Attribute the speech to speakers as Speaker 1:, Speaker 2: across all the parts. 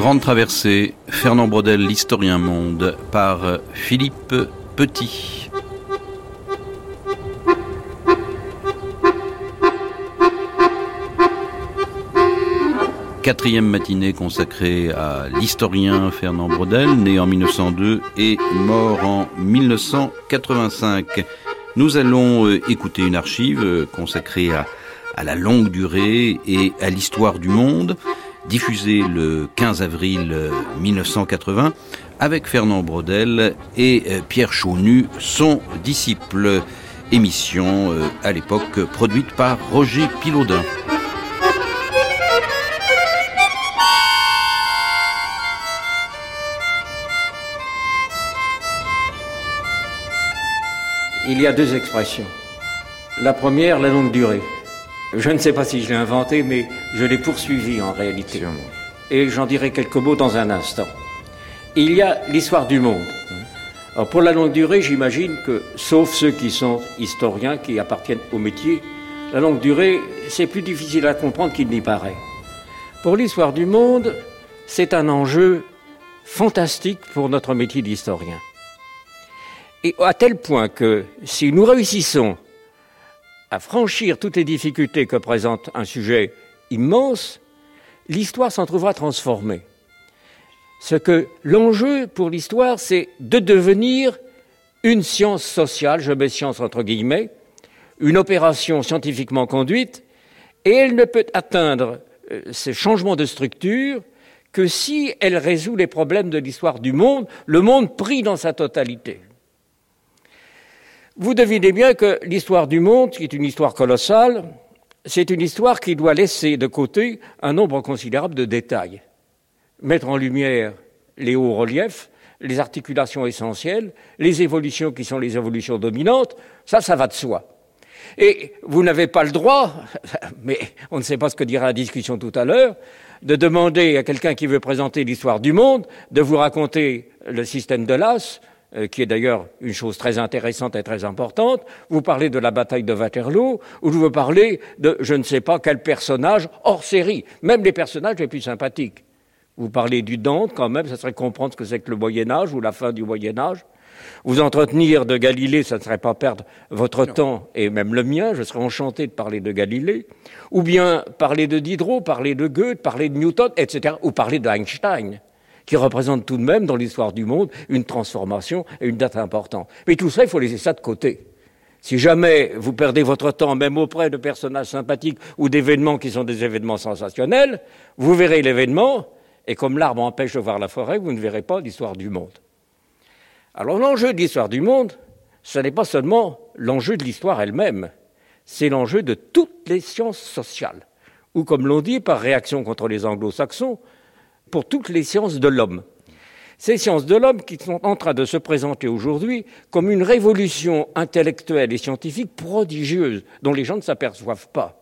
Speaker 1: Grande traversée, Fernand Brodel, l'historien monde, par Philippe Petit. Quatrième matinée consacrée à l'historien Fernand Brodel, né en 1902 et mort en 1985. Nous allons euh, écouter une archive euh, consacrée à, à la longue durée et à l'histoire du monde diffusé le 15 avril 1980 euh, avec Fernand Brodel et euh, Pierre Chaunu, son disciple. Émission euh, à l'époque produite par Roger Pilaudin.
Speaker 2: Il y a deux expressions. La première, la longue durée. Je ne sais pas si je l'ai inventé, mais je l'ai poursuivi en réalité. Et j'en dirai quelques mots dans un instant. Il y a l'histoire du monde. Alors pour la longue durée, j'imagine que, sauf ceux qui sont historiens, qui appartiennent au métier, la longue durée, c'est plus difficile à comprendre qu'il n'y paraît. Pour l'histoire du monde, c'est un enjeu fantastique pour notre métier d'historien. Et à tel point que si nous réussissons à franchir toutes les difficultés que présente un sujet immense, l'histoire s'en trouvera transformée. Ce que l'enjeu pour l'histoire, c'est de devenir une science sociale, je mets science entre guillemets, une opération scientifiquement conduite, et elle ne peut atteindre euh, ces changements de structure que si elle résout les problèmes de l'histoire du monde, le monde pris dans sa totalité. Vous devinez bien que l'histoire du monde, qui est une histoire colossale, c'est une histoire qui doit laisser de côté un nombre considérable de détails. Mettre en lumière les hauts reliefs, les articulations essentielles, les évolutions qui sont les évolutions dominantes, ça, ça va de soi. Et vous n'avez pas le droit, mais on ne sait pas ce que dira la discussion tout à l'heure, de demander à quelqu'un qui veut présenter l'histoire du monde de vous raconter le système de l'as, qui est d'ailleurs une chose très intéressante et très importante. Vous parlez de la bataille de Waterloo, ou vous parlez de je ne sais pas quel personnage hors série, même les personnages les plus sympathiques. Vous parlez du Dante, quand même, ça serait comprendre ce que c'est que le Moyen Âge ou la fin du Moyen Âge. Vous entretenir de Galilée, ça ne serait pas perdre votre temps et même le mien, je serais enchanté de parler de Galilée. Ou bien parler de Diderot, parler de Goethe, parler de Newton, etc. Ou parler d'Einstein qui représente tout de même dans l'histoire du monde une transformation et une date importante. Mais tout ça, il faut laisser ça de côté. Si jamais vous perdez votre temps, même auprès de personnages sympathiques ou d'événements qui sont des événements sensationnels, vous verrez l'événement, et comme l'arbre empêche de voir la forêt, vous ne verrez pas l'histoire du monde. Alors l'enjeu de l'histoire du monde, ce n'est pas seulement l'enjeu de l'histoire elle-même, c'est l'enjeu de toutes les sciences sociales, ou comme l'on dit par réaction contre les anglo-saxons, pour toutes les sciences de l'homme. Ces sciences de l'homme qui sont en train de se présenter aujourd'hui comme une révolution intellectuelle et scientifique prodigieuse dont les gens ne s'aperçoivent pas.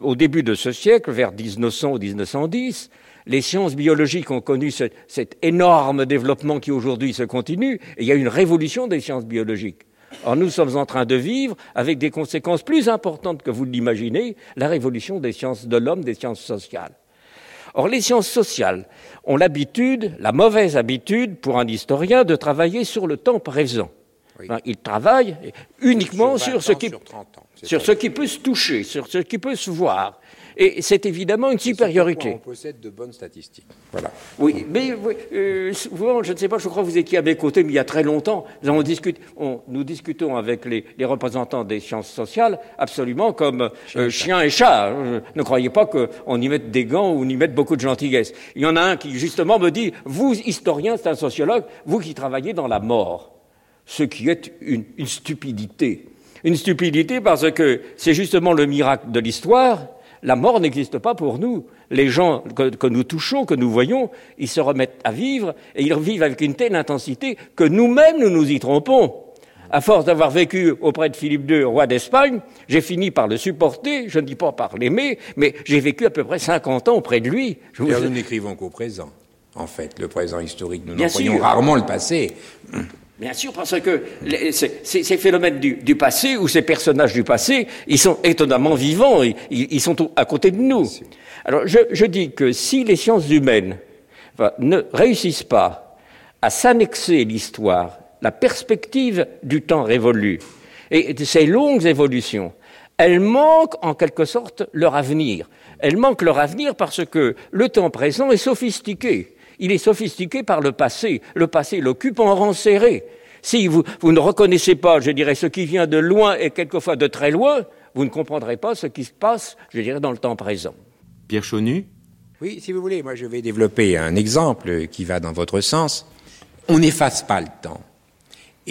Speaker 2: Au début de ce siècle, vers 1900 ou 1910, les sciences biologiques ont connu cet énorme développement qui aujourd'hui se continue, et il y a une révolution des sciences biologiques. Or, nous sommes en train de vivre, avec des conséquences plus importantes que vous l'imaginez, la révolution des sciences de l'homme, des sciences sociales. Or, les sciences sociales ont l'habitude, la mauvaise habitude pour un historien, de travailler sur le temps présent. il travaille uniquement sur, ce qui, sur ce qui peut se toucher, sur ce qui peut se voir. Et c'est évidemment une supériorité.
Speaker 3: On possède de bonnes statistiques.
Speaker 2: Voilà. Oui, mais euh, souvent, je ne sais pas, je crois que vous étiez à mes côtés, mais il y a très longtemps, nous, discute, nous discutons avec les, représentants des sciences sociales absolument comme euh, chien et chat. Ne croyez pas qu'on y mette des gants ou on y mette beaucoup de gentillesse. Il y en a un qui, justement, me dit, vous, historien, c'est un sociologue, vous qui travaillez dans la mort, ce qui est une, une stupidité. Une stupidité parce que c'est justement le miracle de l'histoire la mort n'existe pas pour nous. Les gens que, nous touchons, que nous voyons, ils se remettent à vivre et ils vivent avec une telle intensité que nous-mêmes nous nous y trompons. À force d'avoir vécu auprès de Philippe II, roi d'Espagne, j'ai fini par le supporter, je ne dis pas par l'aimer, mais j'ai vécu à peu près 50 ans auprès de lui.
Speaker 3: Je vous... Nous n'écrivons qu'au présent. En fait, le présent historique, nous n'employons rarement le passé.
Speaker 2: Bien sûr, parce que ces, phénomènes du, passé ou ces personnages du passé, ils sont étonnamment vivants, ils, sont à côté de nous. Alors je, dis que si les sciences humaines ne réussissent pas à s'annexer l'histoire, la perspective du temps révolu, et ces longues évolutions, elles manquent en quelque sorte leur avenir. Elles manquent leur avenir parce que le temps présent est sophistiqué. Il est sophistiqué par le passé. Le passé l'occupe en rang serré. Si vous, vous, ne reconnaissez pas, je dirais, ce qui vient de loin et quelquefois de très loin, vous ne comprendrez pas ce qui se passe, je dirais, dans le temps présent.
Speaker 3: Pierre Chaunu Oui, si vous voulez, moi je vais développer un exemple qui va dans votre sens. On n'efface pas le temps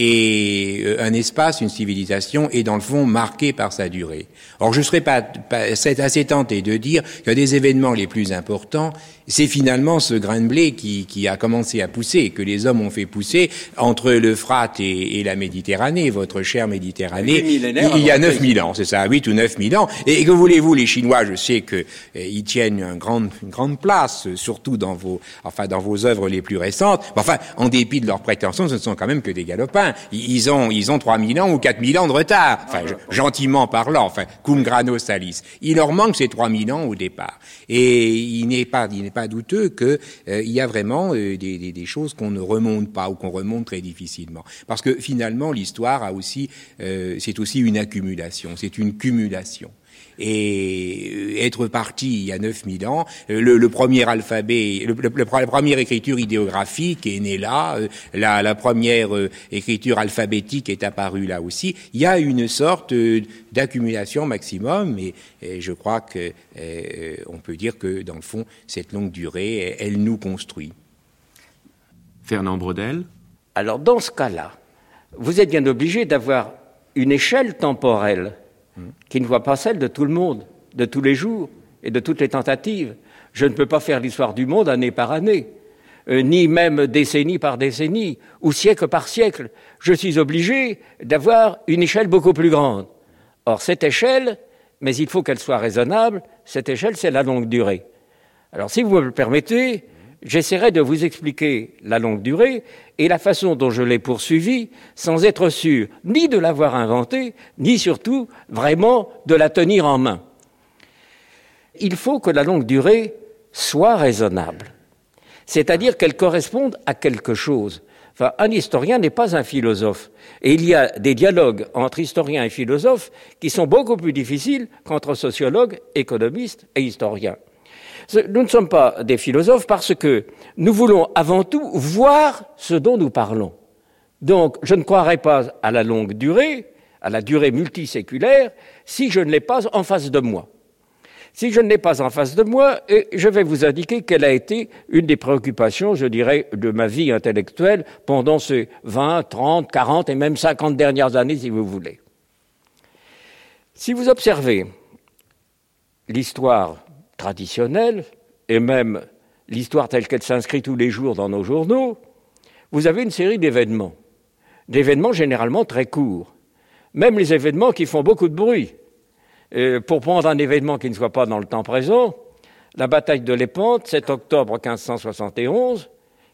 Speaker 3: et euh, un espace, une civilisation est dans le fond marqué par sa durée. Or, je serais pas, pas assez tenté de dire que des événements les plus importants, c'est finalement ce grain de blé qui, qui, a commencé à pousser, que les hommes ont fait pousser entre l'Euphrate et, et, la Méditerranée, votre chère Méditerranée, il y a 9000 ans, c'est ça, 8 ou 9000 ans. Et que voulez-vous, les Chinois, je sais qu'ils euh, tiennent une grande, une grande place, surtout dans vos, enfin, dans vos œuvres les plus récentes. Enfin, en dépit de leurs prétentions, ce ne sont quand même que des galopins. Ils ont, ils ont 3000 ans ou 4000 ans de retard. Enfin, gentiment parlant, enfin, cum grano salis. Il leur manque ces 3000 ans au départ. Et il n'est pas, il n'est pas douteux qu'il euh, y a vraiment euh, des, des, des, choses qu'on ne remonte pas ou qu'on remonte très difficilement. Parce que finalement, l'histoire a aussi, euh, c'est aussi une accumulation, c'est une cumulation et être parti il y a 9000 ans. Le, le premier alphabet, le, le, la première écriture idéographique est née là, la, la première écriture alphabétique est apparue là aussi. Il y a une sorte d'accumulation maximum, et, et, je crois que euh, on peut dire que dans le fond, cette longue durée, elle, nous construit.
Speaker 4: Fernand Brodel.
Speaker 2: Alors dans ce cas-là, vous êtes bien obligé d'avoir une échelle temporelle qui ne voit pas celle de tout le monde, de tous les jours et de toutes les tentatives. Je ne peux pas faire l'histoire du monde année par année, euh, ni même décennie par décennie, ou siècle par siècle. Je suis obligé d'avoir une échelle beaucoup plus grande. Or, cette échelle, mais il faut qu'elle soit raisonnable, cette échelle, c'est la longue durée. Alors, si vous me le permettez, j'essaierai de vous expliquer la longue durée et la façon dont je l'ai poursuivie sans être sûr ni de l'avoir inventée, ni surtout vraiment de la tenir en main. Il faut que la longue durée soit raisonnable, c'est-à-dire qu'elle corresponde à quelque chose. Un historien n'est pas un philosophe. Et il y a des dialogues entre historiens et philosophes qui sont beaucoup plus difficiles qu'entre sociologues, économistes et historiens. Nous ne sommes pas des philosophes parce que nous voulons avant tout voir ce dont nous parlons. Donc, je ne croirais pas à la longue durée, à la durée multiséculaire, si je ne l'ai pas en face de moi. Si je ne l'ai pas en face de moi, je vais vous indiquer quelle a été une des préoccupations, je dirais, de ma vie intellectuelle pendant ces 20, 30, 40 et même 50 dernières années, si vous voulez. Si vous observez l'histoire traditionnelle et même l'histoire telle qu'elle s'inscrit tous les jours dans nos journaux, vous avez une série d'événements, d'événements généralement très courts, même les événements qui font beaucoup de bruit. Pour prendre un événement qui ne soit pas dans le temps présent, la bataille de Lépante, 7 octobre 1571,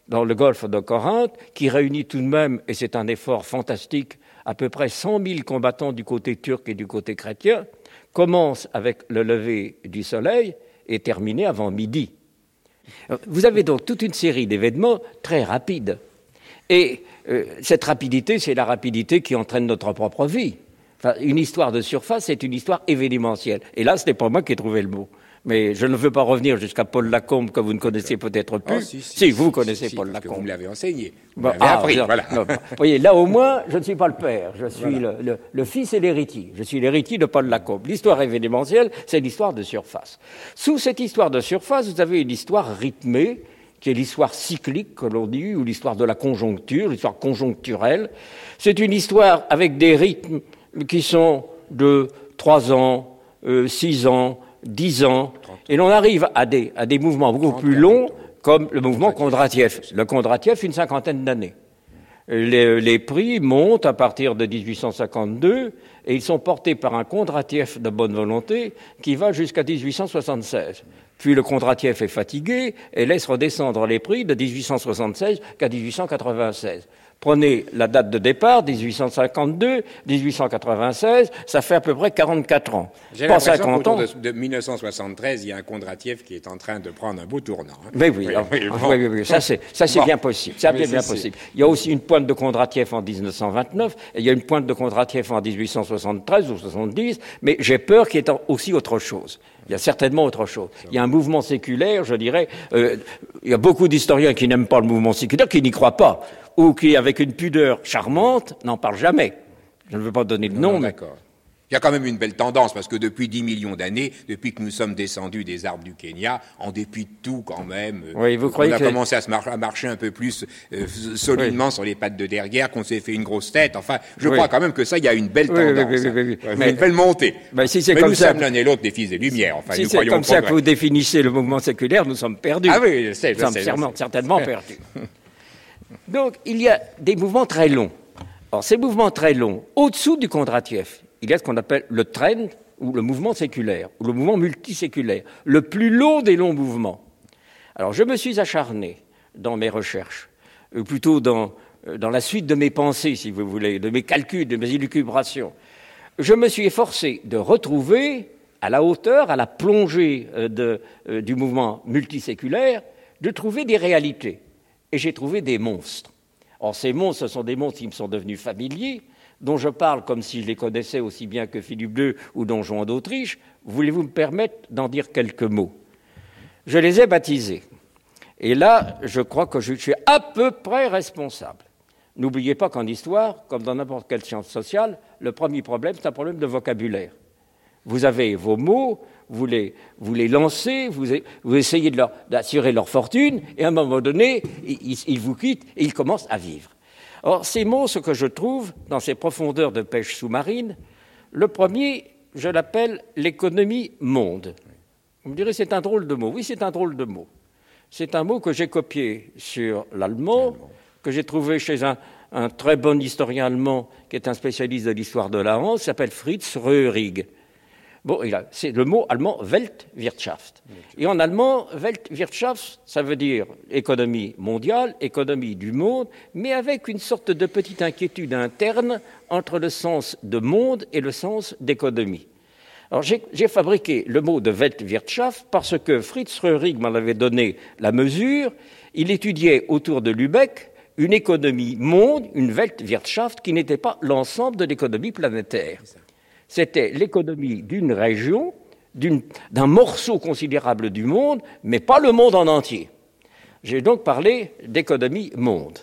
Speaker 2: dans le golfe de Corinthe, qui réunit tout de même, et c'est un effort fantastique, à peu près 100 000 combattants du côté turc et du côté chrétien, commence avec le lever du soleil est terminé avant midi. Vous avez donc toute une série d'événements très rapides. Et euh, cette rapidité, c'est la rapidité qui entraîne notre propre vie. Enfin, une histoire de surface, c'est une histoire événementielle. Et là, ce n'est pas moi qui ai trouvé le mot. Mais je ne veux pas revenir jusqu'à Paul Lacombe, que vous ne connaissez peut-être plus. Oh,
Speaker 3: si, si, si,
Speaker 2: vous connaissez Paul Lacombe.
Speaker 3: Vous me l'avez enseigné. Vous
Speaker 2: bon, ah, appris, voilà. Non, vous voyez, là au moins, je ne suis pas le père. Je suis voilà. le, le, le, fils et l'héritier. Je suis l'héritier de Paul Lacombe. L'histoire événementielle, c'est l'histoire de surface. Sous cette histoire de surface, vous avez une histoire rythmée, qui est l'histoire cyclique, que l'on dit, ou l'histoire de la conjoncture, l'histoire conjoncturelle. C'est une histoire avec des rythmes qui sont de trois ans, euh, six ans, dix ans, et l'on arrive à des, à des mouvements beaucoup plus longs, comme le mouvement Kondratiev. Le Kondratiev, une cinquantaine d'années. Les, les, prix montent à partir de 1852 et ils sont portés par un Kondratiev de bonne volonté qui va jusqu'à 1876. Puis le Kondratiev est fatigué et laisse redescendre les prix de 1876 qu'à 1896. Prenez la date de départ, 1852, 1896, ça fait à peu près 44 ans.
Speaker 3: J'ai l'impression qu'autour de, de 1973, il y a un Kondratiev qui est en train de prendre un beau tournant. Hein.
Speaker 2: Mais oui, oui, oui, oui, ça c'est bien possible. Ça bien, bien possible. Il y a aussi une pointe de Kondratiev en 1929, et il y a une pointe de Kondratiev en 1873 ou 70, mais j'ai peur qu'il y ait aussi autre chose. Il y a certainement autre chose. Il y a un mouvement séculaire, je dirais. Euh, il y a beaucoup d'historiens qui n'aiment pas le mouvement séculaire, qui n'y croient pas ou qui, avec une pudeur charmante, n'en parle jamais. Je ne veux pas donner de nom, mais...
Speaker 3: D'accord. Il y a quand même une belle tendance, parce que depuis 10 millions d'années, depuis que nous sommes descendus des arbres du Kenya, en dépit de tout quand même,
Speaker 2: euh, oui, vous croyez
Speaker 3: on a commencé à, se à, marcher un peu plus euh, solidement sur les pattes de derrière, qu'on s'est fait une grosse tête. Enfin, je crois quand même que ça, il y a une belle tendance. Hein. mais, une belle montée.
Speaker 2: Mais, si c'est
Speaker 3: comme
Speaker 2: nous
Speaker 3: ça, sommes l'un et l'autre des fils des Lumières. Enfin,
Speaker 2: si c'est comme ça que vous définissez le mouvement séculaire, nous sommes perdus.
Speaker 3: Ah oui, c'est
Speaker 2: Nous sommes certainement perdus. Donc, il y a des mouvements très longs. Alors, ces mouvements très longs, au-dessous du Kondratiev, il y a ce qu'on appelle le trend, ou le mouvement séculaire, ou le mouvement multiséculaire, le plus long des longs mouvements. Alors, je me suis acharné dans mes recherches, ou plutôt dans, euh, dans la suite de mes pensées, si vous voulez, de mes calculs, de mes élucubrations. Je me suis efforcé de retrouver, à la hauteur, à la plongée euh, euh, du mouvement multiséculaire, de trouver des réalités et j'ai trouvé des monstres. Or, ces monstres, ce sont des monstres qui me sont devenus familiers, dont je parle comme si je les connaissais aussi bien que Philippe II ou Don Juan d'Autriche. Voulez-vous me permettre d'en dire quelques mots? Je les ai baptisés. Et là, je crois que je suis à peu près responsable. N'oubliez pas qu'en histoire, comme dans n'importe quelle science sociale, le premier problème, c'est un problème de vocabulaire. Vous avez vos mots, vous les, lancez, vous, essayez d'assurer leur, fortune, et à un moment donné, ils, vous quittent et ils commencent à vivre. Or, ces mots, ce que je trouve dans ces profondeurs de pêche sous-marine, le premier, je l'appelle l'économie monde. Vous me direz, c'est un drôle de mot. Oui, c'est un drôle de mot. C'est un mot que j'ai copié sur l'allemand, que j'ai trouvé chez un, très bon historien allemand qui est un spécialiste de l'histoire de la France, s'appelle Fritz Röhrig. Bon, c'est le mot allemand Weltwirtschaft. Et en allemand, Weltwirtschaft, ça veut dire économie mondiale, économie du monde, mais avec une sorte de petite inquiétude interne entre le sens de monde et le sens d'économie. Alors j'ai fabriqué le mot de Weltwirtschaft parce que Fritz Röhrig m'en avait donné la mesure. Il étudiait autour de Lübeck une économie monde, une Weltwirtschaft, qui n'était pas l'ensemble de l'économie planétaire. C'était l'économie d'une région, d'un morceau considérable du monde, mais pas le monde en entier. J'ai donc parlé d'économie monde.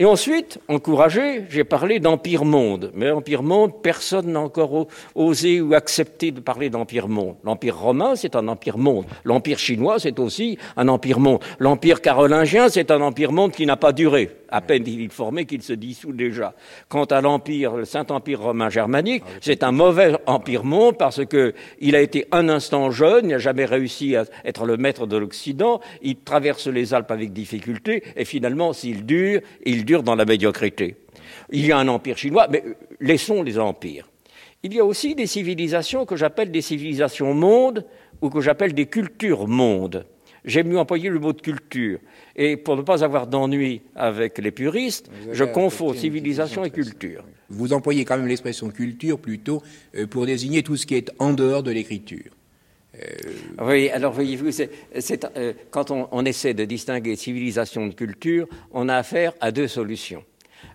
Speaker 2: Et ensuite, encouragé, j'ai parlé d'empire monde. Mais empire monde, personne n'a encore osé ou accepté de parler d'empire monde. L'empire romain, c'est un empire monde. L'empire chinois, c'est aussi un empire monde. L'empire carolingien, c'est un empire monde qui n'a pas duré à peine il formé qu'il se dissout déjà. Quant à l'empire, le Saint-Empire romain germanique, ah c'est un mauvais empire monde parce qu'il a été un instant jeune, il n'a jamais réussi à être le maître de l'Occident, il traverse les Alpes avec difficulté, et finalement, s'il dure, il dure dans la médiocrité. Il y a un empire chinois, mais laissons les empires. Il y a aussi des civilisations que j'appelle des civilisations mondes ou que j'appelle des cultures mondes. J'aime mieux employer le mot de culture. Et pour ne pas avoir d'ennui avec les puristes, je confonds civilisation et culture.
Speaker 3: Vous employez quand même l'expression culture plutôt euh, pour désigner tout ce qui est en dehors de l'écriture.
Speaker 2: Euh... Oui, alors voyez-vous, euh, quand on, on, essaie de distinguer civilisation de culture, on a affaire à deux solutions.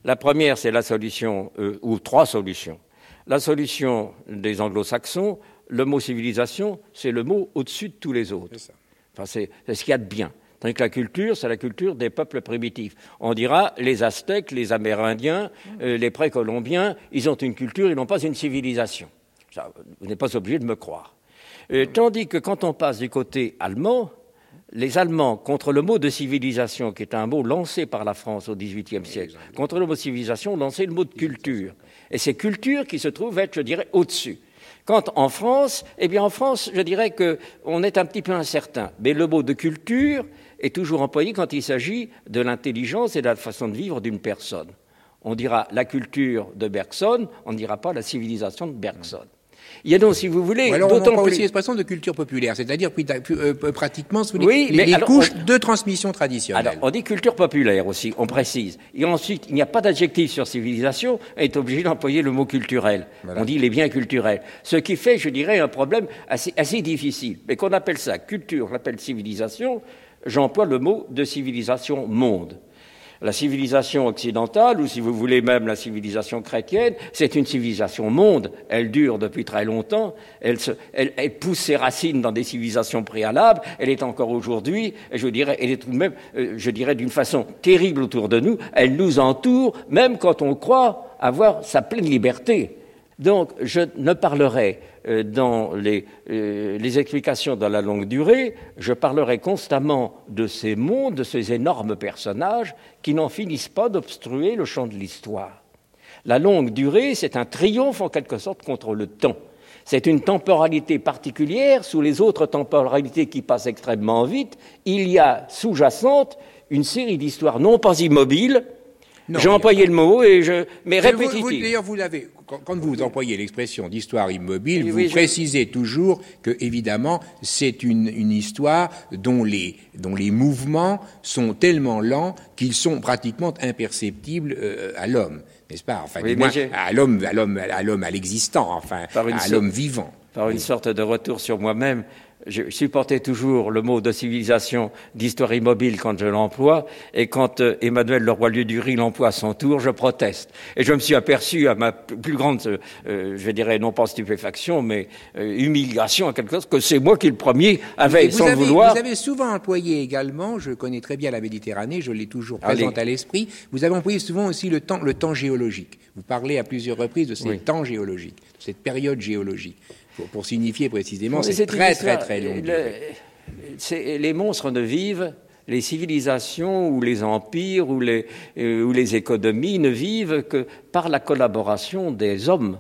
Speaker 2: La première, c'est la solution, euh, ou trois solutions. La solution des anglo-saxons, le mot civilisation, c'est le mot au-dessus de tous les autres. Enfin, c'est ce qu'il y a de bien. Tandis que la culture, c'est la culture des peuples primitifs. On dira les Aztèques, les Amérindiens, euh, les Précolombiens, ils ont une culture, ils n'ont pas une civilisation. Ça, vous n'êtes pas obligé de me croire. Euh, tandis que quand on passe du côté allemand, les Allemands, contre le mot de civilisation, qui est un mot lancé par la France au XVIIIe siècle, contre le mot civilisation, ont lancé le mot de culture. Et c'est culture qui se trouve être, je dirais, au-dessus. Quant en France, eh bien en France, je dirais qu'on est un petit peu incertain. Mais le mot de culture est toujours employé quand il s'agit de l'intelligence et de la façon de vivre d'une personne. On dira la culture de Bergson, on ne dira pas la civilisation de Bergson. Il y a donc, si vous voulez, d'autant plus...
Speaker 3: aussi l'expression de culture populaire, c'est-à-dire euh, pratiquement si vous
Speaker 2: Oui,
Speaker 3: les,
Speaker 2: mais
Speaker 3: les
Speaker 2: alors,
Speaker 3: couches
Speaker 2: on-
Speaker 3: de transmission traditionnelle.
Speaker 2: Alors, on dit culture populaire aussi, on précise. Et ensuite, il n'y a pas d'adjectif sur civilisation, on est obligé d'employer le mot culturel.
Speaker 3: Voilà.
Speaker 2: On dit les biens culturels. Ce qui fait, je dirais, un problème assez, assez difficile. Mais qu'on appelle ça culture, on l'appelle civilisation, j'emploie le mot de civilisation monde. La civilisation occidentale, ou si vous voulez même la civilisation chrétienne, c'est une civilisation monde. Elle dure depuis très longtemps. Elle, se- elle- elle pousse ses racines dans des civilisations préalables. Elle est encore aujourd'hui, je dirais, elle est tout de même, euh, je dirais, d'une façon terrible autour de nous. Elle nous entoure, même quand on croit avoir sa pleine liberté. Donc, je ne parlerai dans les, euh, les explications de la longue durée, je parlerai constamment de ces mondes, de ces énormes personnages qui n'en finissent pas d'obstruer le champ de l'histoire. La longue durée, c'est un triomphe en quelque sorte contre le temps. C'est une temporalité particulière sous les autres temporalités qui passent extrêmement vite. Il y a sous-jacente une série d'histoires non pas immobiles. J'ai
Speaker 3: y a
Speaker 2: employé le mot et je, mais répétitives.
Speaker 3: D'ailleurs, vous l'avez. Quand, vous employez l'expression d'histoire immobile,
Speaker 2: Oui,
Speaker 3: vous
Speaker 2: oui, je-
Speaker 3: précisez toujours que, évidemment, c'est une, une histoire dont les, dont les mouvements sont tellement lents qu'ils sont pratiquement imperceptibles euh, à l'homme, n'est-ce pas? Enfin,
Speaker 2: Oui,
Speaker 3: moins, à l'homme, à l'homme, à l'homme, à l'existant, enfin, à l'homme vivant.
Speaker 2: par une sorte de retour sur moi-même, je supportais toujours le mot de civilisation, d'histoire immobile quand je l'emploie, et quand euh, Emmanuel Leroy-Lieu-Dury l'emploie à son tour, je proteste. Et je me suis aperçu à ma plus grande, euh, je dirais non pas stupéfaction, mais euh, humiliation à quelque chose, que c'est moi qui le premier avait, sans le
Speaker 3: avez,
Speaker 2: vouloir.
Speaker 3: vous avez souvent employé également, je connais très bien la Méditerranée, je l'ai toujours
Speaker 2: Allez.
Speaker 3: présente à l'esprit, vous avez employé souvent aussi le temps, le temps géologique. Vous parlez à plusieurs reprises de ces
Speaker 2: Oui.
Speaker 3: temps géologiques, de cette période géologique, pour, pour signifier précisément
Speaker 2: c'est
Speaker 3: très très très
Speaker 2: le- c'est- les monstres ne vivent, les civilisations ou les empires ou les, euh, ou les économies ne vivent que par la collaboration des hommes.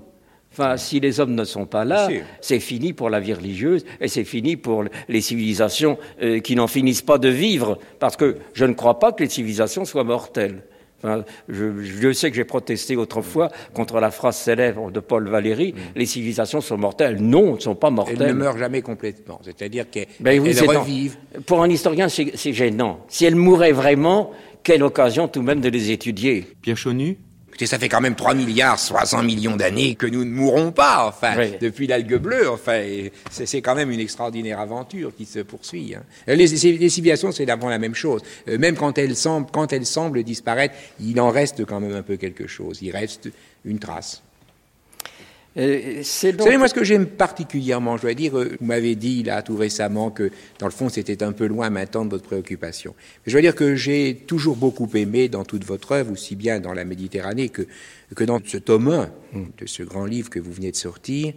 Speaker 2: Enfin, si les hommes ne sont pas là, c'est fini pour la vie religieuse et c'est fini pour les civilisations euh, qui n'en finissent pas de vivre, parce que je ne crois pas que les civilisations soient mortelles. Enfin, je, je sais que j'ai protesté autrefois contre la phrase célèbre de Paul Valéry, les civilisations sont mortelles. Non, elles ne sont pas mortelles.
Speaker 3: Elles ne meurent jamais complètement, c'est-à-dire qu'elles
Speaker 2: Ben oui,
Speaker 3: revivent.
Speaker 2: Pour un historien, c'est c'est gênant. Si elles mouraient vraiment, quelle occasion tout de même de les étudier.
Speaker 4: Pierre Chonu
Speaker 3: Écoutez, ça fait quand même 3 milliards 300 millions d'années que nous ne mourrons pas, enfin,
Speaker 2: Oui.
Speaker 3: depuis l'algue bleue, enfin, c'est quand même une extraordinaire aventure qui se poursuit. hein. Euh, Les, civilisations, c'est d'abord la même chose. Euh, Même quand elles, semblent, quand elles semblent disparaître, il en reste quand même un peu quelque chose. Il reste une trace.
Speaker 2: Euh,
Speaker 3: Vous savez, moi, ce que j'aime particulièrement, je dois dire, euh, vous m'avez dit là tout récemment que, dans le fond, c'était un peu loin maintenant de votre préoccupation. Mais je dois dire que j'ai toujours beaucoup aimé dans toute votre œuvre, aussi bien dans la Méditerranée que, que dans ce tome 1 de ce grand livre que vous venez de sortir,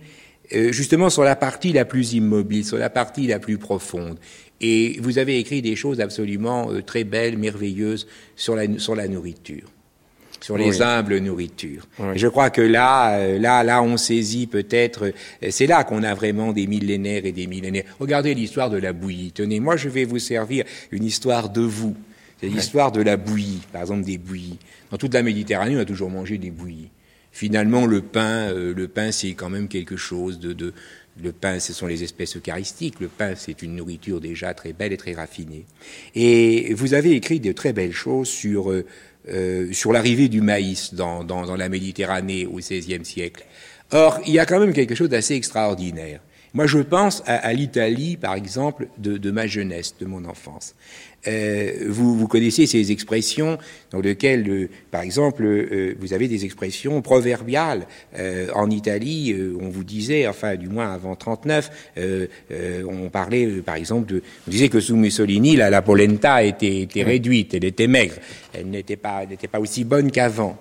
Speaker 3: euh, justement sur la partie la plus immobile, sur la partie la plus profonde. Et vous avez écrit des choses absolument euh, très belles, merveilleuses sur la, sur la nourriture sur les
Speaker 2: Oui.
Speaker 3: humbles nourritures.
Speaker 2: Oui.
Speaker 3: Je crois que là, euh, là, là, on saisit peut-être. euh, C'est là qu'on a vraiment des millénaires et des millénaires. Regardez l'histoire de la bouillie. Tenez, moi, je vais vous servir une histoire de vous. C'est l'histoire de la bouillie, par exemple des bouillies. Dans toute la Méditerranée, on a toujours mangé des bouillies. Finalement, le pain, euh, le pain, c'est quand même quelque chose de, de le pain, ce sont les espèces eucharistiques. Le pain, c'est une nourriture déjà très belle et très raffinée. Et vous avez écrit de très belles choses sur euh, sur l'arrivée du maïs dans, dans, dans la Méditerranée au XVIe siècle. Or, il y a quand même quelque chose d'assez extraordinaire. Moi, je pense à, à l'Italie, par exemple, de, de ma jeunesse, de mon enfance. Euh, vous, vous connaissez ces expressions dans lesquelles, euh, par exemple, euh, vous avez des expressions proverbiales. Euh, en Italie, euh, on vous disait, enfin, du moins avant 39, euh, euh, on parlait, par exemple, de, on disait que sous Mussolini, la, la polenta était, était réduite, elle était maigre, elle n'était pas, elle n'était pas aussi bonne qu'avant.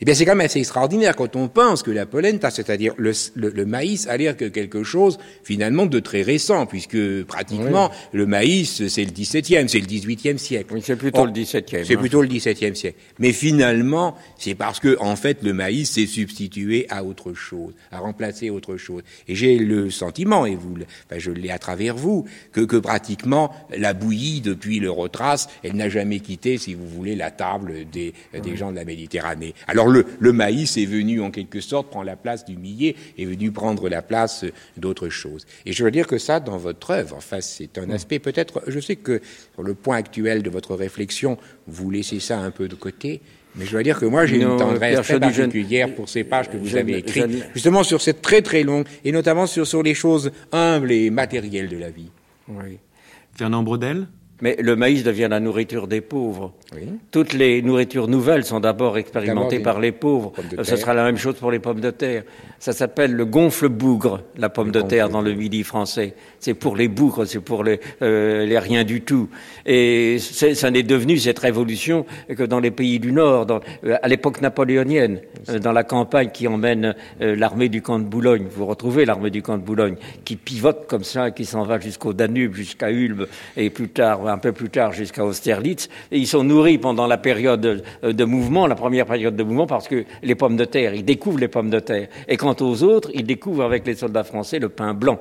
Speaker 3: Eh bien, c'est quand même assez extraordinaire quand on pense que la polenta, c'est-à-dire le, le, le maïs, a l'air que quelque chose, finalement, de très récent, puisque pratiquement, le maïs, c'est le 17e, c'est le 18e siècle.
Speaker 2: Oui, c'est plutôt le 17e.
Speaker 3: C'est
Speaker 2: hein.
Speaker 3: plutôt le 17e siècle. Mais finalement, c'est parce que, en fait, le maïs s'est substitué à autre chose, à remplacer autre chose. Et j'ai le sentiment, et vous, enfin, je l'ai à travers vous, que, que pratiquement la bouillie, depuis le retrace, elle n'a jamais quitté, si vous voulez, la table des, des gens de la Méditerranée. Alors le, le, maïs est venu en quelque sorte prendre la place du millet, est venu prendre la place d'autres choses. Et je veux dire que ça, dans votre œuvre, enfin, c'est un aspect peut-être, je sais que sur le point actuel de votre réflexion, vous laissez ça un peu de côté, mais je dois dire que moi, j'ai une tendresse très particulière pour ces pages que vous avez écrites, justement sur cette très très longue, et notamment sur, sur les choses humbles et matérielles de la vie.
Speaker 4: Oui. Fernand Brodel
Speaker 2: mais le maïs devient la nourriture des pauvres. Toutes les nourritures nouvelles sont d'abord expérimentées par les pauvres. Ce sera la même chose pour les pommes de terre. Ça s'appelle le gonfle-bougre, la pomme de terre dans le midi français. C'est pour les bougres, c'est pour les, euh, les, rien du tout. Et ça n'est devenu cette révolution que dans les pays du Nord, dans, euh, à l'époque napoléonienne, euh, dans la campagne qui emmène l'armée du camp de Boulogne. Vous retrouvez l'armée du camp de Boulogne qui pivote comme ça, qui s'en va jusqu'au Danube, jusqu'à Ulm, et plus tard un peu plus tard jusqu'à Austerlitz, et ils sont nourris pendant la période de mouvement, la première période de mouvement, parce que les pommes de terre, ils découvrent les pommes de terre. Et quant aux autres, ils découvrent avec les soldats français le pain blanc.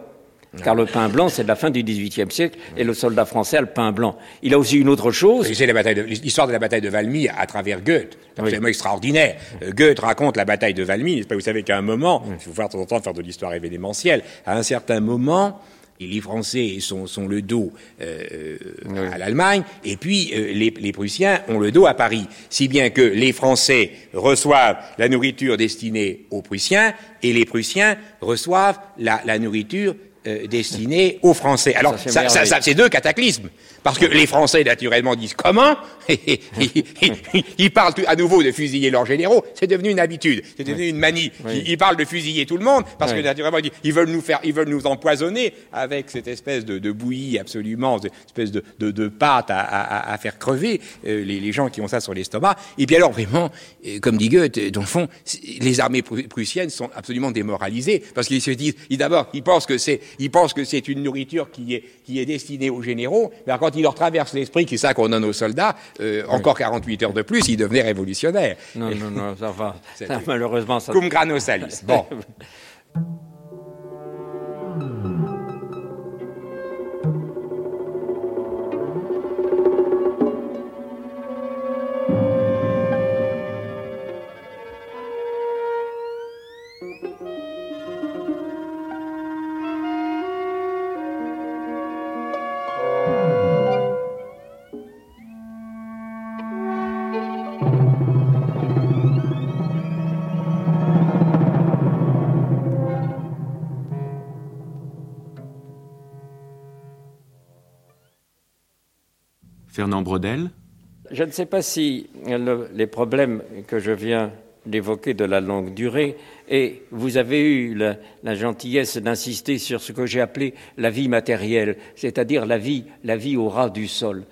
Speaker 2: Car le pain blanc, c'est de la fin du XVIIIe siècle, et le soldat français a le pain blanc. Il a aussi une autre chose.
Speaker 3: C'est l'histoire de la bataille de Valmy à travers Goethe. C'est absolument extraordinaire. Euh, Goethe raconte la bataille de Valmy. Vous savez qu'à un moment, il faut voir de temps en temps faire de l'histoire événementielle, à un certain moment, les Français sont, le dos euh, à l'Allemagne, et puis euh, les, Prussiens ont le dos à Paris. Si bien que les Français reçoivent la nourriture destinée aux Prussiens, et les Prussiens reçoivent la nourriture euh, destiné aux Français. Alors, ça, ça, ça, c'est deux cataclysmes. Parce que les Français, naturellement, disent comment? Ils, parlent à nouveau de fusiller leurs généraux. C'est devenu une habitude. C'est devenu une manie. Ils, parlent de fusiller tout le monde parce que, naturellement, ils veulent nous faire, ils veulent nous empoisonner avec cette espèce de, de bouillie absolument, cette espèce de, de, de pâte à, à, à, faire crever euh, les, les, gens qui ont ça sur l'estomac. Et puis alors, vraiment, euh, comme dit Goethe, dans le fond, les armées prussiennes sont absolument démoralisées parce qu'ils se disent, d'abord, ils pensent que c'est ils pensent que c'est une nourriture qui est, qui est destinée aux généraux, mais quand il leur traverse l'esprit qui ça qu'on donne aux soldats, euh, encore 48 heures de plus, ils devenaient révolutionnaires.
Speaker 2: Non, non, non, ça va. malheureusement, ça...
Speaker 3: Cum grano salis. Bon.
Speaker 4: Fernand Brodel
Speaker 2: Je ne sais pas si les problèmes que je viens d'évoquer de la longue durée, et vous avez eu la, gentillesse d'insister sur ce que j'ai appelé la vie matérielle, c'est-à-dire la vie, la vie au ras du sol.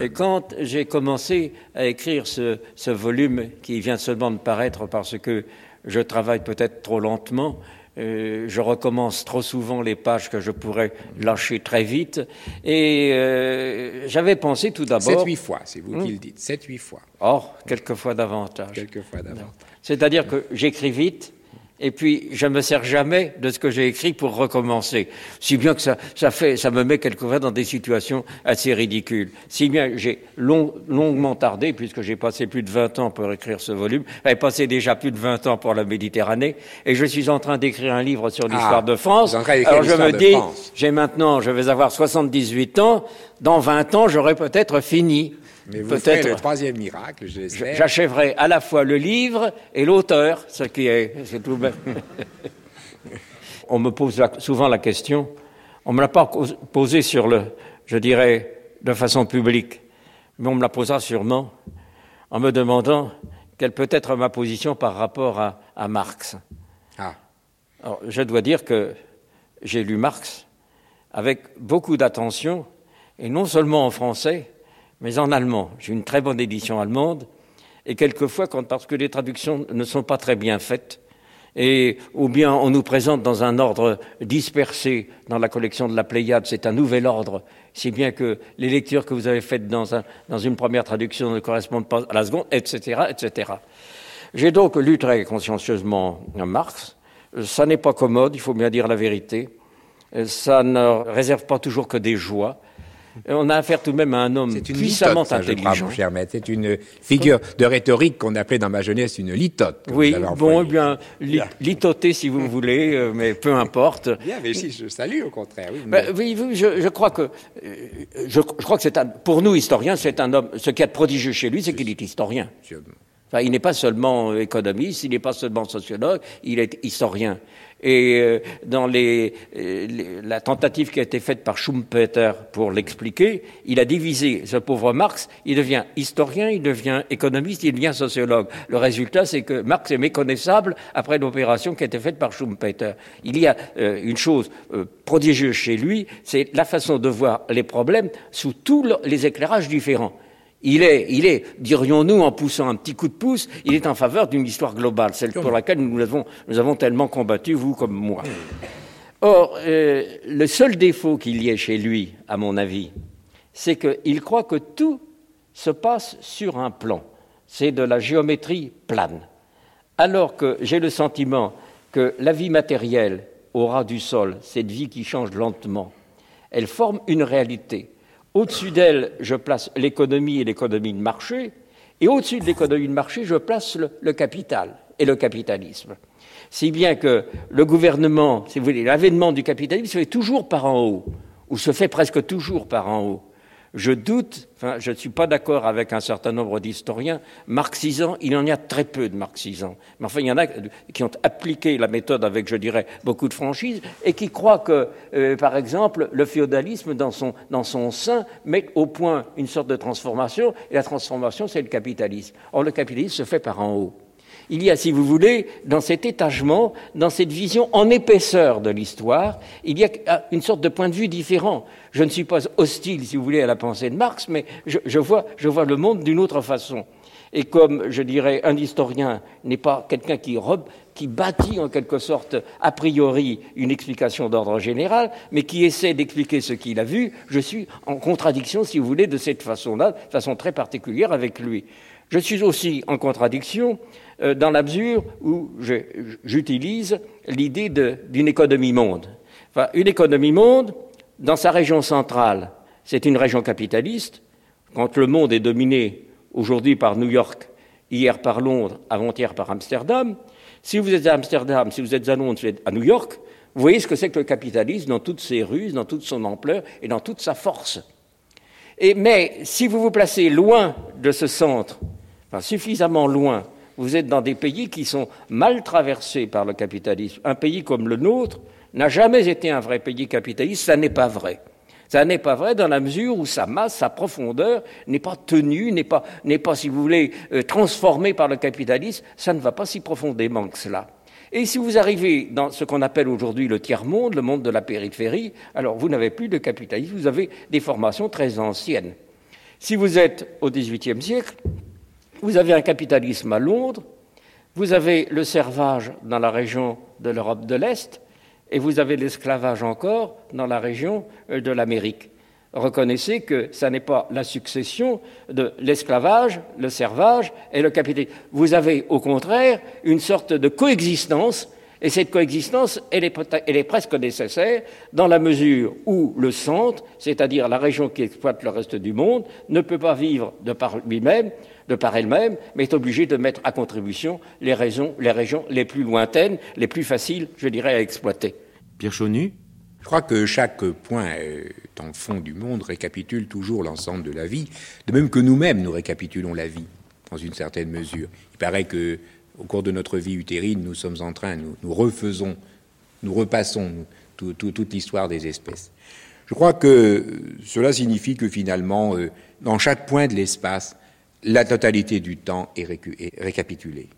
Speaker 2: Et quand j'ai commencé à écrire ce, ce volume qui vient seulement de paraître parce que je travaille peut-être trop lentement, euh, je recommence trop souvent les pages que je pourrais lâcher très vite. Et euh, j'avais pensé tout d'abord.
Speaker 3: Sept, huit fois, c'est vous qui le dites. Sept, huit fois.
Speaker 2: Or, quelquefois davantage.
Speaker 3: Quelquefois davantage.
Speaker 2: C'est-à-dire que j'écris vite, et puis je me sers jamais de ce que j'ai écrit pour recommencer. Si bien que ça, ça fait, ça me met quelquefois dans des situations assez ridicules. Si bien j'ai longuement tardé, puisque j'ai passé plus de 20 ans pour écrire ce volume, j'avais passé déjà plus de 20 ans pour la Méditerranée, et je suis en train d'écrire un livre sur l'histoire ah, de France. Alors je me dis, j'ai maintenant, je vais avoir 78 ans, dans 20 ans, j'aurai peut-être fini.
Speaker 3: Mais vous ferez le troisième miracle, je
Speaker 2: J'achèverai à la fois le livre et l'auteur, ce qui est, c'est tout on me pose souvent la question, on ne me l'a pas posée sur le, je dirais, de façon publique, mais on me la posera sûrement en me demandant quelle peut être ma position par rapport à, Marx. Ah. Alors, je dois dire que j'ai lu Marx avec beaucoup d'attention, et non seulement en français, mais en allemand. J'ai une très bonne édition allemande, et quelquefois, parce que les traductions ne sont pas très bien faites, et ou bien on nous présente dans un ordre dispersé dans la collection de la Pléiade, c'est un nouvel ordre, si bien que les lectures que vous avez faites dans, un, dans une première traduction ne correspondent pas à la seconde, etc., etc. J'ai donc lu très consciencieusement Marx. Ça n'est pas commode, il faut bien dire la vérité. Ça ne réserve pas toujours que des joies. On a affaire tout de même à un homme
Speaker 3: C'est une
Speaker 2: puissamment
Speaker 3: litote, ça, je crois,
Speaker 2: intelligent.
Speaker 3: cher. C'est une figure de rhétorique qu'on appelait dans ma jeunesse une litote.
Speaker 2: Oui, bon, eh bien, li- litoter si vous voulez, euh, mais peu importe.
Speaker 3: Bien, mais si, je salue au contraire. Oui,
Speaker 2: oui, oui, je, je crois que, euh, je, je crois que c'est un, pour nous historiens, c'est un homme. Ce a de prodigieux chez lui, c'est qu'il est historien. Enfin, il n'est pas seulement économiste, il n'est pas seulement sociologue, il est historien. Et euh, dans euh, la tentative qui a été faite par Schumpeter pour l'expliquer, il a divisé ce pauvre Marx, il devient historien, il devient économiste, il devient sociologue. Le résultat, c'est que Marx est méconnaissable après l'opération qui a été faite par Schumpeter. Il y a euh, une chose euh, prodigieuse chez lui, c'est la façon de voir les problèmes sous tous le- les éclairages différents. Il est, il est, dirions-nous, en poussant un petit coup de pouce, il est en faveur d'une histoire globale, celle pour laquelle nous avons, nous avons tellement combattu, vous comme moi. Or, euh, le seul défaut qu'il y ait chez lui, à mon avis, c'est qu'il croit que tout se passe sur un plan. C'est de la géométrie plane. Alors que j'ai le sentiment que la vie matérielle au ras du sol, cette vie qui change lentement, elle forme une réalité. Au-dessus d'elle, je place l'économie et l'économie de marché, et au-dessus de l'économie de marché, je place le, capital et le capitalisme. Si bien que le gouvernement, si vous voulez, l'avènement du capitalisme se fait toujours par en haut, ou se fait presque toujours par en haut. Je doute, enfin, je ne suis pas d'accord avec un certain nombre d'historiens, marxisants, il en y a très peu de marxisants. Mais enfin, il y en a qui ont appliqué la méthode avec, je dirais, beaucoup de franchise et qui croient que, euh, par exemple, le féodalisme, dans son, dans son sein, met au point une sorte de transformation, et la transformation, c'est le capitalisme. Or, le capitalisme se fait par en haut. Il y a, si vous voulez, dans cet étagement, dans cette vision en épaisseur de l'histoire, il y a une sorte de point de vue différent. Je ne suis pas hostile, si vous voulez, à la pensée de Marx, mais je, je vois, je vois le monde d'une autre façon. Et comme, je dirais, un historien n'est pas quelqu'un qui, qui bâtit en quelque sorte a priori une explication d'ordre général, mais qui essaie d'expliquer ce qu'il a vu, je suis en contradiction, si vous voulez, de cette façon-là, de façon très particulière avec lui. Je suis aussi en contradiction euh, dans la mesure où j'utilise l'idée d'une économie monde. Enfin, une économie monde, dans sa région centrale, c'est une région capitaliste. Quand le monde est dominé aujourd'hui par New York, hier par Londres, avant-hier par Amsterdam, si vous êtes à Amsterdam, si vous êtes à Londres, si vous êtes à New York, vous voyez ce que c'est que le capitalisme dans toutes ses ruses, dans toute son ampleur et dans toute sa force. Mais si vous vous placez loin de ce centre, enfin, suffisamment loin, vous êtes dans des pays qui sont mal traversés par le capitalisme. Un pays comme le nôtre n'a jamais été un vrai pays capitaliste, ça n'est pas vrai. Ça n'est pas vrai dans la mesure où sa masse, sa profondeur n'est pas tenue, n'est pas, n'est pas, si vous voulez, euh, transformée par le capitalisme. Ça ne va pas si profondément que cela. Et si vous arrivez dans ce qu'on appelle aujourd'hui le tiers-monde, le monde de la périphérie, alors vous n'avez plus de capitalisme, vous avez des formations très anciennes. Si vous êtes au XVIIIe siècle, vous avez un capitalisme à Londres, vous avez le servage dans la région de l'Europe de l'Est, et vous avez l'esclavage encore dans la région euh, de l'Amérique. Reconnaissez que ça n'est pas la succession de l'esclavage, le servage et le capitalisme. Vous avez au contraire une sorte de coexistence, et cette coexistence, est, elle est presque nécessaire dans la mesure où le centre, c'est-à-dire la région qui exploite le reste du monde, ne peut pas vivre de par lui-même, de par elle-même, mais est obligé de mettre à contribution les, raisons, les régions les plus lointaines, les plus faciles, je dirais, à exploiter.
Speaker 4: Pierre Chaunu?
Speaker 3: Je crois que chaque point dans le fond du monde récapitule toujours l'ensemble de la vie, de même que nous-mêmes nous récapitulons la vie, dans une certaine mesure. Il paraît que au cours de notre vie utérine, nous sommes en train, nous, nous refaisons, nous repassons nous, tout- tout- toute l'histoire des espèces. Je crois que cela signifie que finalement, euh, dans chaque point de l'espace, la totalité du temps est, récapitulée.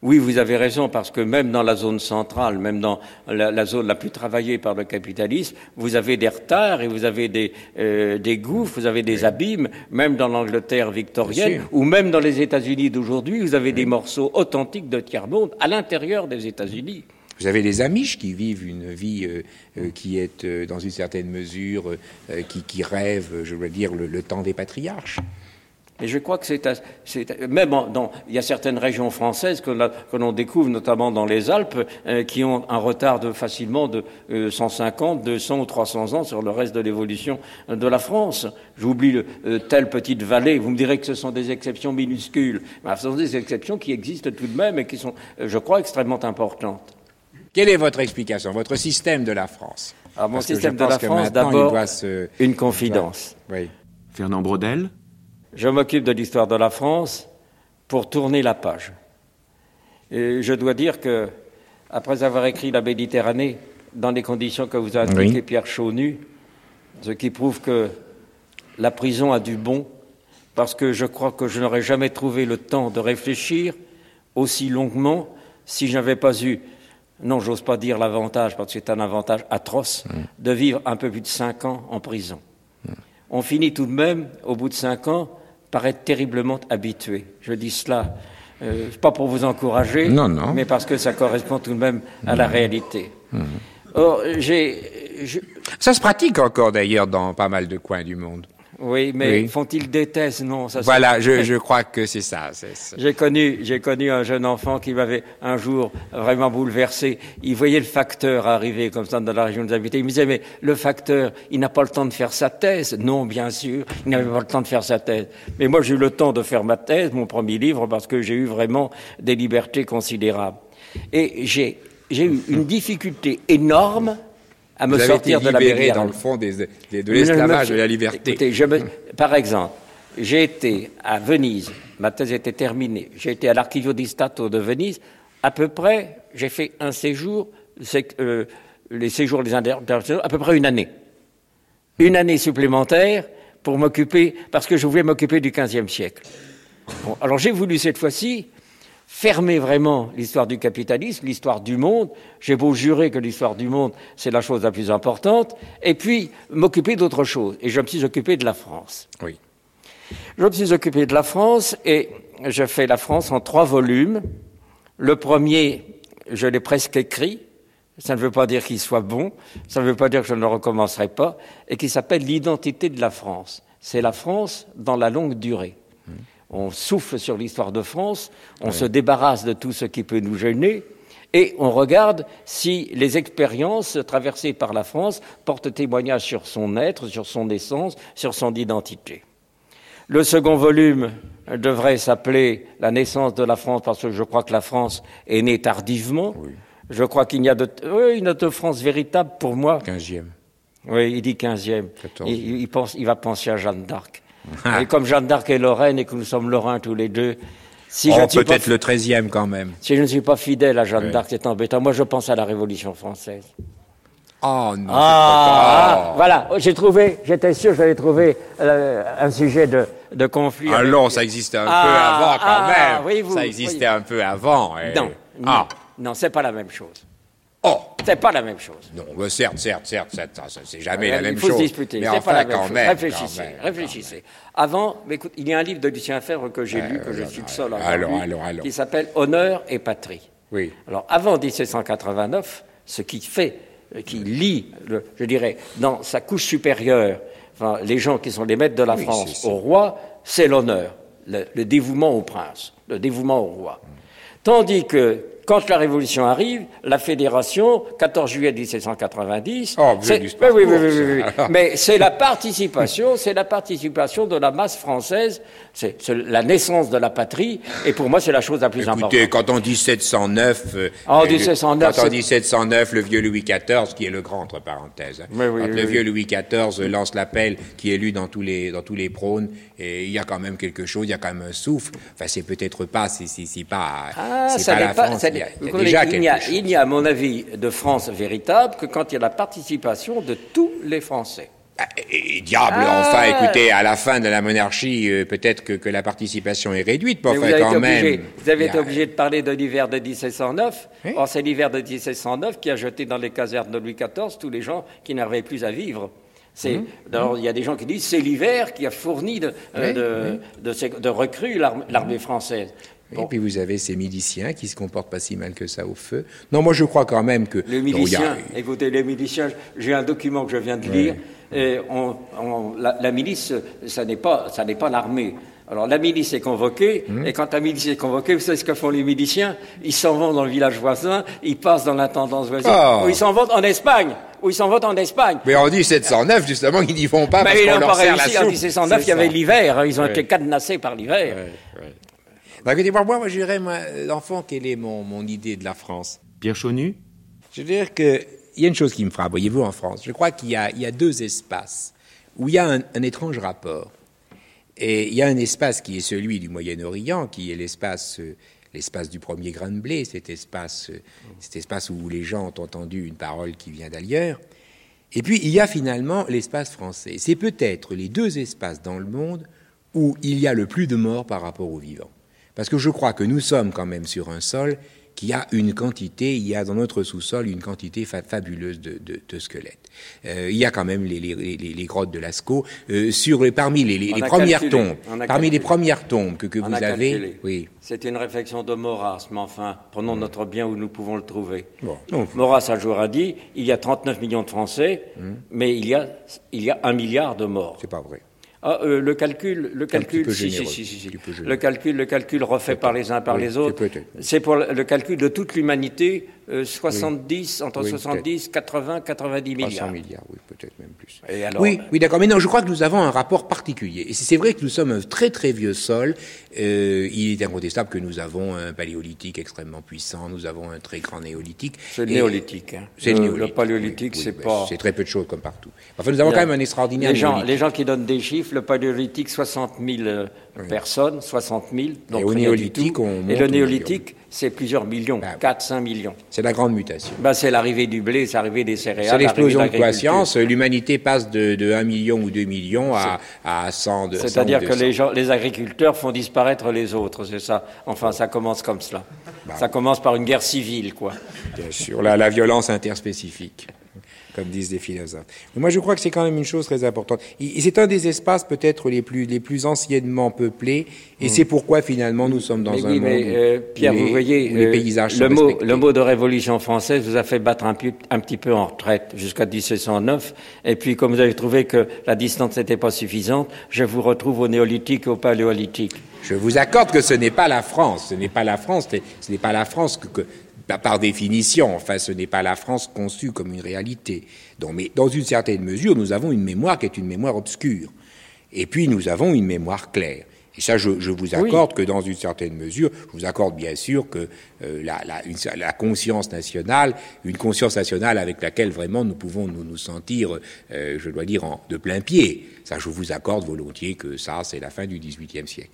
Speaker 2: Oui, vous avez raison, parce que même dans la zone centrale, même dans la, la zone la plus travaillée par le capitalisme, vous avez des retards et vous avez des, euh, des gouffres, vous avez des abîmes, même dans l'Angleterre victorienne, ou même dans les États-Unis d'aujourd'hui, vous avez des morceaux authentiques de tiers-monde à l'intérieur des États-Unis.
Speaker 3: Vous avez les Amish qui vivent une vie euh, euh, qui est, dans une certaine mesure, qui, qui rêve, je veux dire, le, le temps des patriarches.
Speaker 2: Et je crois que c'est, même dans, il y a certaines régions françaises que, l'on découvre, notamment dans les Alpes, euh, qui ont un retard de facilement de 150, euh, 200 ou 300 ans sur le reste de l'évolution de la France. J'oublie euh, telle petite vallée. Vous me direz que ce sont des exceptions minuscules, mais ce sont des exceptions qui existent tout de même et qui sont, je crois, extrêmement importantes.
Speaker 3: Quelle est votre explication, votre système de la France?
Speaker 2: Ah, Mon système de la France, d'abord, une confidence.
Speaker 3: Oui.
Speaker 4: Fernand Brodel
Speaker 2: je m'occupe de l'histoire de la France pour tourner la page. Et je dois dire que, après avoir écrit la Méditerranée dans les conditions que vous a indiquées Pierre Chaunu, ce qui prouve que la prison a du bon, parce que je crois que je n'aurais jamais trouvé le temps de réfléchir aussi longuement si je n'avais pas eu, non, j'ose pas dire l'avantage, parce que c'est un avantage atroce, mm. de vivre un peu plus de cinq ans en prison. On finit tout de même, au bout de cinq ans, par être terriblement habitué. Je dis cela euh, pas pour vous encourager, mais parce que ça correspond tout de même à la réalité. Or, j'ai,
Speaker 3: Ça se pratique encore d'ailleurs dans pas mal de coins du monde.
Speaker 2: Oui, mais font-ils des thèses Non. Ça,
Speaker 3: voilà, je, je, crois que c'est ça.
Speaker 2: J'ai connu, j'ai connu un jeune enfant qui m'avait un jour vraiment bouleversé. Il voyait le facteur arriver comme ça dans la région des habités. Il me disait, mais le facteur, il n'a pas le temps de faire sa thèse. Non, bien sûr, il n'avait pas le temps de faire sa thèse. Mais moi, j'ai eu le temps de faire ma thèse, mon premier livre, parce que j'ai eu vraiment des libertés considérables. Et j'ai, j'ai eu une difficulté énorme à me sortir de la
Speaker 3: libéré dans le fond des, de l'esclavage, de la liberté.
Speaker 2: Écoutez, je me, par exemple, j'ai été à Venise, ma thèse était terminée, j'ai été à l'Archivio di Stato de Venise, à peu près, j'ai fait un séjour, euh, les séjours des internationaux, à peu près une année. Une année supplémentaire pour m'occuper, parce que je voulais m'occuper du XVe siècle. Bon, alors j'ai voulu cette fois-ci fermer vraiment l'histoire du capitalisme, l'histoire du monde. J'ai beau jurer que l'histoire du monde, c'est la chose la plus importante, et puis m'occuper d'autre chose. Et je me suis occupé de la France.
Speaker 3: Oui.
Speaker 2: Je me suis occupé de la France et je fais la France en trois volumes. Le premier, je l'ai presque écrit. Ça ne veut pas dire qu'il soit bon, ça ne veut pas dire que je ne le recommencerai pas, et qui s'appelle L'identité de la France. C'est la France dans la longue durée on souffle sur l'histoire de France, on se débarrasse de tout ce qui peut nous gêner, et on regarde si les expériences traversées par la France portent témoignage sur son être, sur son essence, sur son identité. Le second volume devrait s'appeler La naissance de la France, parce que je crois que la France est née tardivement. Je crois qu'il n'y a de, oui, une de France véritable pour moi.
Speaker 3: Quinzième.
Speaker 2: Oui, il dit quinzième. Il, il va penser à Jeanne d'Arc. Et comme Jeanne d'Arc est Lorraine et que nous sommes Lorrains tous les deux,
Speaker 3: si oh, peut-être le 13e quand même.
Speaker 2: Si je ne suis pas fidèle à Jeanne d'Arc, c'est embêtant. Moi, je pense à la Révolution française.
Speaker 3: Oh non.
Speaker 2: Ah, voilà, j'ai trouvé, j'étais sûr que j'allais trouver euh, un sujet de, de conflit.
Speaker 3: Alors, ça existait un peu ah, avant quand ah, même. ça existait un peu avant.
Speaker 2: Non, non, non, c'est pas la même chose.
Speaker 3: Oh
Speaker 2: C'est pas la même chose.
Speaker 3: Non, mais certes, certes, certes, c'est jamais la même chose.
Speaker 2: Il faut se disputer. Mais enfin, pas la même quand même. Réfléchissez, réfléchissez. Avant, écoute, il y a un livre de Lucien Fèvre que j'ai lu, que je suis le seul à alors. qui s'appelle Honneur et patrie.
Speaker 3: Oui.
Speaker 2: Alors, avant 1789, ce qui fait, qui lie, je dirais, dans sa couche supérieure, enfin, les gens qui sont les maîtres de la France au roi, c'est l'honneur, le, le, dévouement au prince, le dévouement au roi. Tandis que quand la Révolution arrive, la Fédération, 14 juillet 1790,
Speaker 3: oh,
Speaker 2: c'est,
Speaker 3: oui, oui, oui,
Speaker 2: mais c'est la participation, c'est la participation de la masse française, c'est, la naissance de la patrie, et pour moi c'est la chose la plus
Speaker 3: Écoutez,
Speaker 2: importante.
Speaker 3: quand on dit 709,
Speaker 2: euh, en 1709,
Speaker 3: quand on dit 709, le vieux Louis XIV, qui est le grand entre parenthèses, hein. quand le vieux Louis XIV lance l'appel qui est lu dans tous les dans tous les prônes, et il y a quand même quelque chose, il y a quand même un souffle. Enfin, c'est peut-être pas, c'est, pas,
Speaker 2: ah,
Speaker 3: c'est pas la France
Speaker 2: il, n'y a, à mon avis, de France véritable que quand il y a la participation de tous les Français.
Speaker 3: Ah, et, diable, ah. enfin, écoutez, à la fin de la monarchie, euh, peut-être que, la participation est réduite, mais, enfin, quand même.
Speaker 2: vous avez été obligé de parler de l'hiver de 1709. Or, c'est l'hiver de 1709 qui a jeté dans les casernes de Louis XIV tous les gens qui n'avaient plus à vivre. C'est, mmh. il y a des gens qui disent c'est l'hiver qui a fourni de, euh, de, de recrues l'armée française.
Speaker 3: Et puis vous avez ces miliciens qui se comportent pas si mal que ça au feu. Non, moi je crois quand même que...
Speaker 2: Les miliciens, écoutez, les miliciens, j'ai un document que je viens de lire, et on, la, milice, ça n'est pas, ça pas l'armée. Alors la milice est convoquée,
Speaker 3: Mmh.
Speaker 2: et quand la milice est convoquée, vous savez ce que font les miliciens? Ils s'en vont dans le village voisin, ils passent dans l'intendance voisine,
Speaker 3: Oh.
Speaker 2: ou ils s'en vont en Espagne, ou ils s'en vont en Espagne.
Speaker 3: Mais en 1709, justement, ils n'y vont pas parce
Speaker 2: Mais ils
Speaker 3: qu'on
Speaker 2: n'ont pas réussi. En
Speaker 3: soupe.
Speaker 2: 1709,
Speaker 3: C'est
Speaker 2: il y avait l'hiver, hein, ils ont été cadenassés par l'hiver.
Speaker 3: Bah, écoutez, moi, moi, je dirais, moi, l'enfant, quelle est mon, mon idée de la France?
Speaker 4: Pierre Chaunu
Speaker 3: Je veux dire qu'il y a une chose qui me frappe, voyez-vous, en France. Je crois qu'il y y a deux espaces où il y a un, un étrange rapport. Et il y a un espace qui est celui du Moyen-Orient, qui est l'espace, l'espace du premier grain de blé, cet espace, cet espace où les gens ont entendu une parole qui vient d'ailleurs. Et puis, il y a finalement l'espace français. C'est peut-être les deux espaces dans le monde où il y a le plus de morts par rapport aux vivants. Parce que je crois que nous sommes quand même sur un sol qui a une quantité, il y a dans notre sous-sol une quantité fa- fabuleuse de, de- de squelettes. Euh, il y a quand même les, les- les- les grottes de Lascaux. Euh, sur les, parmi les, premières
Speaker 2: calculé,
Speaker 3: tombes, parmi les premières tombes que, vous avez,
Speaker 2: calculé.
Speaker 3: oui.
Speaker 2: C'est une réflexion de Maurras, mais enfin, prenons notre bien où nous pouvons le trouver.
Speaker 3: Bon, donc,
Speaker 2: Maurras un jour a dit il y a 39 millions de Français, mais il y, a, il y a un milliard de morts.
Speaker 3: c'est pas vrai.
Speaker 2: Ah, euh, le calcul, le calcul, si,
Speaker 3: généreux,
Speaker 2: si, si, le calcul, le calcul refait par les uns par les autres. C'est pour le calcul de toute l'humanité, euh, 70, entre
Speaker 3: Oui,
Speaker 2: 70, 80, 90
Speaker 3: 300
Speaker 2: milliards.
Speaker 3: milliards, oui, peut-être même plus.
Speaker 2: Et alors,
Speaker 3: oui, oui, d'accord. Mais non, je crois que nous avons un rapport particulier. Et c'est vrai que nous sommes un très très vieux sol. Euh, il est incontestable que nous avons un paléolithique extrêmement puissant. Nous avons un très grand néolithique.
Speaker 2: C'est le néolithique. hein.
Speaker 3: C'est le
Speaker 2: Le-
Speaker 3: néolithique.
Speaker 2: Le paléolithique,
Speaker 3: oui,
Speaker 2: c'est
Speaker 3: oui,
Speaker 2: pas.
Speaker 3: C'est très peu de choses comme partout. Enfin, nous avons quand même un extraordinaire
Speaker 2: Les gens,
Speaker 3: néolithique.
Speaker 2: les gens qui donnent des chiffres, le paléolithique, 60 000 euh, personnes, 60 000. Donc
Speaker 3: Et au néolithique, on monte
Speaker 2: Et le néolithique, c'est plusieurs millions,
Speaker 3: Bah oui.
Speaker 2: 4, 5 millions.
Speaker 3: C'est la grande mutation.
Speaker 2: Ben, c'est l'arrivée du blé, c'est l'arrivée des céréales.
Speaker 3: C'est l'explosion de science. L'humanité passe de, de 1 million ou 2 millions à, à 100, de, 100 ou
Speaker 2: C'est-à-dire que
Speaker 3: 200.
Speaker 2: les, gens, les agriculteurs font disparaître les autres, c'est ça. Enfin, ça commence comme cela.
Speaker 3: Bah
Speaker 2: Ça commence par une guerre civile, quoi.
Speaker 3: Bien sûr, la, la violence interspécifique, comme disent des philosophes. Mais moi, je crois que c'est quand même une chose très importante. Et c'est un des espaces peut-être les plus, les plus anciennement peuplés, et c'est pourquoi finalement nous sommes dans
Speaker 2: Hmm. Mais
Speaker 3: un
Speaker 2: oui,
Speaker 3: monde
Speaker 2: mais
Speaker 3: où,
Speaker 2: euh,
Speaker 3: où
Speaker 2: Pierre,
Speaker 3: les,
Speaker 2: vous voyez,
Speaker 3: où les
Speaker 2: euh,
Speaker 3: paysages sont
Speaker 2: le, mot,
Speaker 3: respectés.
Speaker 2: le mot de révolution française vous a fait battre un, pu- un petit peu en retraite jusqu'à 1709. Et puis, comme vous avez trouvé que la distance n'était pas suffisante, je vous retrouve au néolithique et au paléolithique.
Speaker 3: Je vous accorde que ce n'est pas la France. Ce n'est pas la France. Ce n'est pas la France que, que- par définition. Enfin, ce n'est pas la France conçue comme une réalité. Donc, mais dans une certaine mesure, nous avons une mémoire qui est une mémoire obscure. Et puis, nous avons une mémoire claire. Et ça, je, je vous accorde que dans une certaine mesure, je vous accorde bien sûr que euh, la, la, une- la conscience nationale, une conscience nationale avec laquelle vraiment nous pouvons nous, nous sentir, euh, je dois dire, en, de plein pied. Ça, je vous accorde volontiers que ça, c'est la fin du XVIIIe siècle.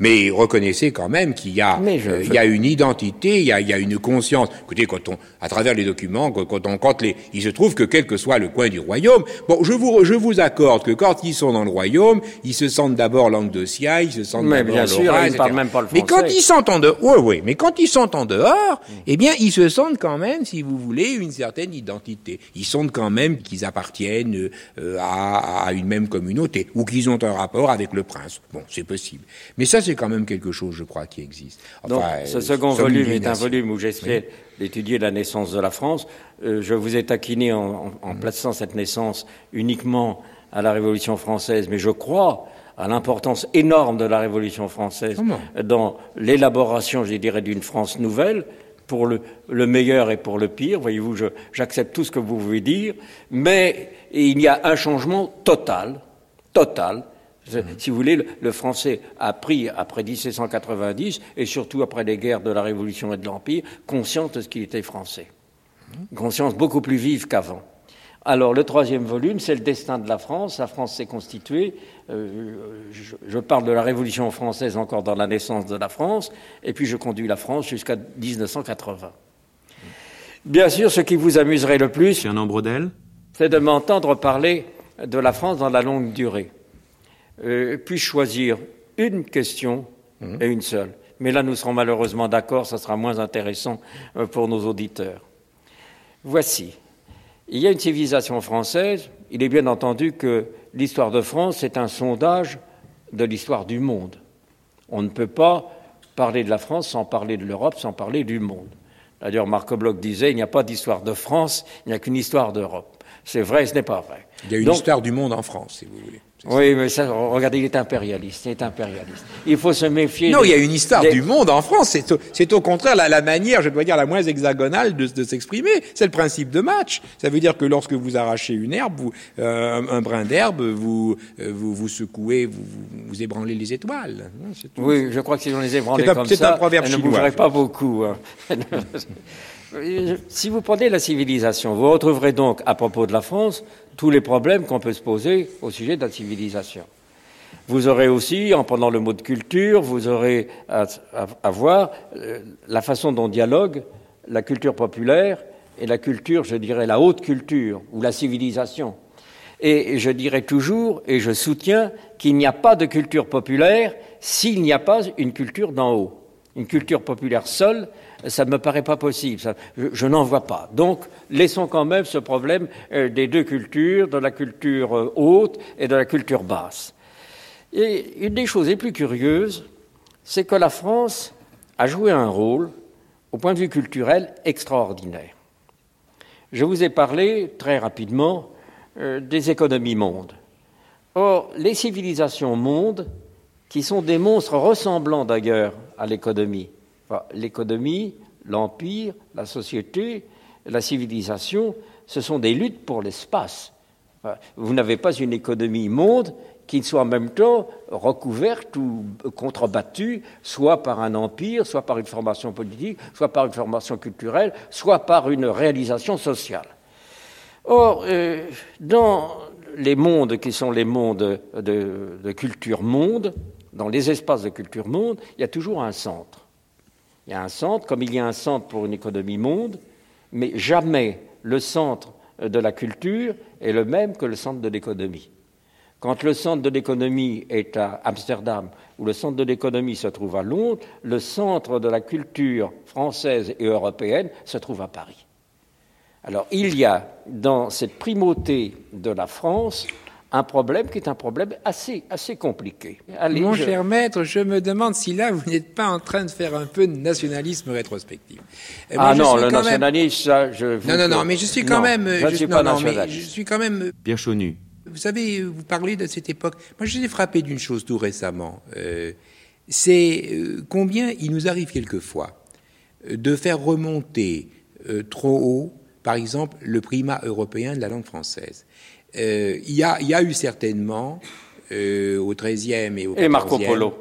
Speaker 3: Mais reconnaissez quand même qu'il y a,
Speaker 2: je-
Speaker 3: euh, il y a une identité, il y a, il y a une conscience. Écoutez, quand on, à travers les documents, quand on, quand les, il se trouve que quel que soit le coin du royaume, bon, je vous, je vous accorde que quand ils sont dans le royaume, ils se sentent d'abord languedocien, ils se sentent
Speaker 2: Mais
Speaker 3: d'abord
Speaker 2: bien sûr, ils parlent même pas le
Speaker 3: Mais quand
Speaker 2: français.
Speaker 3: ils sont en dehors, oui, oui, mais quand ils sont en dehors, eh bien, ils se sentent quand même, si vous voulez, une certaine identité. Ils sentent quand même qu'ils appartiennent euh, à, à une même communauté, ou qu'ils ont un rapport avec le prince. Bon, c'est possible. Mais ça, c'est quand même quelque chose, je crois, qui existe.
Speaker 2: Donc, ce
Speaker 3: euh,
Speaker 2: second volume est un volume où j'essaie d'étudier la naissance de la France. Euh, je vous ai taquiné en, en- en plaçant cette naissance uniquement à la Révolution française, mais je crois à l'importance énorme de la Révolution française dans l'élaboration, je dirais, d'une France nouvelle, pour le, le meilleur et pour le pire. Voyez-vous, j'accepte tout ce que vous voulez dire, mais il y a un changement total, total. Je- Si vous voulez, le, français a pris, après 1790, et surtout après les guerres de la Révolution et de l'Empire, conscience de ce qu'il était français. Conscience beaucoup plus vive qu'avant. Alors, le troisième volume, c'est le destin de la France. La France s'est constituée. euh, je, je parle de la Révolution française encore dans la naissance de la France, et puis je conduis la France jusqu'à 1980. Bien sûr, ce qui vous amuserait le plus, c'est de m'entendre parler de la France dans la longue durée. Euh, puis-je choisir une question et une seule Mais là, nous serons malheureusement d'accord, ça sera moins intéressant euh, pour nos auditeurs. Voici. Il y a une civilisation française. Il est bien entendu que l'histoire de France est un sondage de l'histoire du monde. On ne peut pas parler de la France sans parler de l'Europe, sans parler du monde. D'ailleurs, Marc Bloch disait il n'y a pas d'histoire de France, il n'y a qu'une histoire d'Europe. C'est vrai, ce n'est pas vrai.
Speaker 3: Il y a une
Speaker 2: Donc,
Speaker 3: histoire du monde en France, si vous voulez.
Speaker 2: Oui, mais ça, regardez, il est impérialiste, il est impérialiste. Il faut se méfier.
Speaker 3: Non, il y a une histoire du monde en France. C'est au, contraire la, la, manière, je dois dire, la moins hexagonale de, de s'exprimer. C'est le principe de match. Ça veut dire que lorsque vous arrachez une herbe, vous, euh, un, brin d'herbe, vous, euh, vous, vous secouez, vous, vous, ébranlez les étoiles.
Speaker 2: Oui, je crois que si on les ébranlait comme ça, un proverbe elles ne bougeraient pas beaucoup. Hein. si vous prenez la civilisation, vous retrouverez donc, à propos de la France, tous les problèmes qu'on peut se poser au sujet de la civilisation. Vous aurez aussi, en prenant le mot de culture, vous aurez à, voir euh, la façon dont dialogue la culture populaire et la culture, je dirais, la haute culture ou la civilisation. Et je dirais toujours, et je soutiens, qu'il n'y a pas de culture populaire s'il n'y a pas une culture d'en haut. Une culture populaire seule, ça ne me paraît pas possible. Je n'en vois pas. Donc, laissons quand même ce problème euh, des deux cultures, de la culture euh, haute et de la culture basse. Et une des choses les plus curieuses, c'est que la France a joué un rôle, au point de vue culturel, extraordinaire. Je vous ai parlé très rapidement euh, des économies mondes. Or, les civilisations mondes, qui sont des monstres ressemblant d'ailleurs à l'économie, l'économie, l'empire, la société, la civilisation, ce sont des luttes pour l'espace. Vous n'avez pas une économie monde qui soit en même temps recouverte ou contrebattue, soit par un empire, soit par une formation politique, soit par une formation culturelle, soit par une réalisation sociale. Or, euh, dans les mondes qui sont les mondes de, de culture monde, dans les espaces de culture monde, il y a toujours un centre. Il y a un centre, comme il y a un centre pour une économie monde, mais jamais le centre de la culture est le même que le centre de l'économie. Quand le centre de l'économie est à Amsterdam ou le centre de l'économie se trouve à Londres, le centre de la culture française et européenne se trouve à Paris. Alors il y a dans cette primauté de la France un problème qui est un problème assez, assez compliqué.
Speaker 3: Allez, Mon cher maître, je me demande si là, vous n'êtes pas en train de faire un peu de nationalisme rétrospectif.
Speaker 2: Euh, ah non, le nationalisme, ça, je...
Speaker 3: Non, non, non, mais je suis quand même...
Speaker 2: Je ne suis pas non,
Speaker 3: mais je suis quand même...
Speaker 4: Pierre Chaunu.
Speaker 3: Vous savez, vous parlez de cette époque. Moi, je suis frappé d'une chose tout récemment. Euh, c'est euh, combien il nous arrive quelquefois euh, de faire remonter euh, trop haut, par exemple, le primat européen de la langue française. Euh, il, y a, il, y a, eu certainement euh, au XIIIe et au XIVe.
Speaker 2: Et Marco Polo.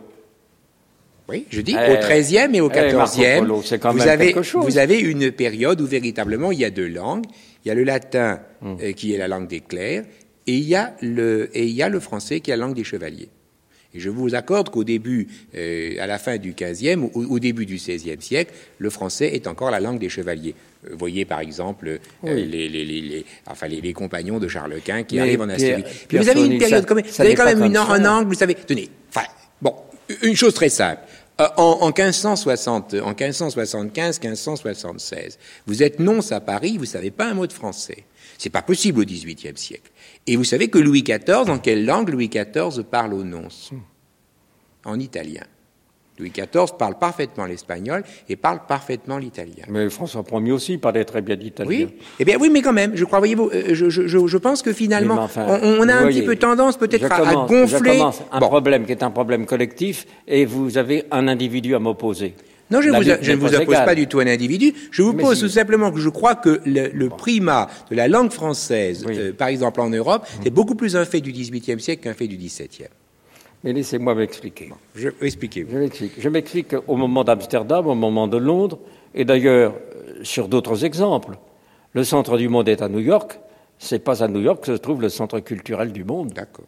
Speaker 3: Oui, je dis eh, au XIIIe et au XIVe, vous, avez, vous avez une période où véritablement il y a deux langues. Il y a le latin hum. euh, qui est la langue des clercs et il, y a le, et il y a le français qui est la langue des chevaliers. Et je vous accorde qu'au début, euh, à la fin du XVe ou au début du XVIe siècle, le français est encore la langue des chevaliers. Voyez par exemple euh, oui. les, les, les, enfin, les, compagnons de Charles Quint qui Mais arrivent en Assyrie. Puis vous avez une période, vous avez quand même une, un angle, vous savez, tenez, enfin, bon, une chose très simple. Euh, en, en, 1560, en 1575, 1576, vous êtes nonce à Paris, vous savez pas un mot de français. C'est pas possible au XVIIIe siècle. Et vous savez que Louis XIV, en quelle langue Louis XIV parle aux nonces En italien. Louis XIV parle parfaitement l'espagnol et parle parfaitement l'italien.
Speaker 2: Mais François Ier aussi parlait très bien l'italien.
Speaker 3: Oui, eh bien oui, mais quand même, je crois, voyez-vous, euh, je, je, je, pense que finalement, enfin, on, on, a un voyez, petit peu tendance peut-être à, à, gonfler.
Speaker 2: un bon. problème qui est un problème collectif et vous avez un individu à m'opposer.
Speaker 3: Non, je, vous, je ne vous oppose pas du tout un individu. Je vous pose tout simplement que je crois que le, le primat de la langue française, oui. euh, par exemple en Europe, mmh. est beaucoup plus un fait du XVIIIe siècle qu'un fait du XVIIe.
Speaker 2: Mais laissez-moi m'expliquer.
Speaker 3: Je, expliquez
Speaker 2: Je m'explique. Je m'explique au moment d'Amsterdam, au moment de Londres, et d'ailleurs sur d'autres exemples. Le centre du monde est à New York. C'est pas à New York que se trouve le centre culturel du monde.
Speaker 3: D'accord.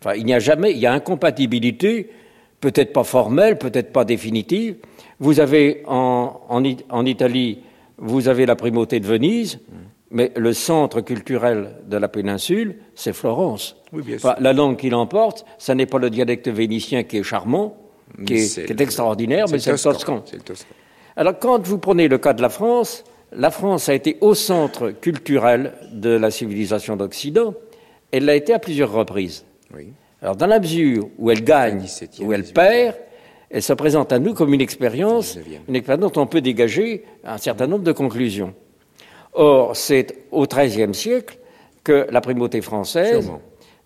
Speaker 2: Enfin, il n'y a jamais, il y a incompatibilité, peut-être pas formelle, peut-être pas définitive. Vous avez en, en, en, Italie, vous avez la primauté de Venise. Mais le centre culturel de la péninsule, c'est Florence.
Speaker 3: Oui, bien
Speaker 2: enfin, la langue qui l'emporte, ce n'est pas le dialecte vénitien qui est charmant, qui est, est, qui est extraordinaire, mais c'est le toscan.
Speaker 3: le toscan.
Speaker 2: Alors, quand vous prenez le cas de la France, la France a été au centre culturel de la civilisation d'Occident. Elle l'a été à plusieurs reprises.
Speaker 3: Oui.
Speaker 2: Alors, dans la mesure où elle gagne, où elle perd, elle se présente à nous comme une expérience, une expérience dont on peut dégager un certain nombre de conclusions. Or, c'est au XIIIe siècle que la primauté française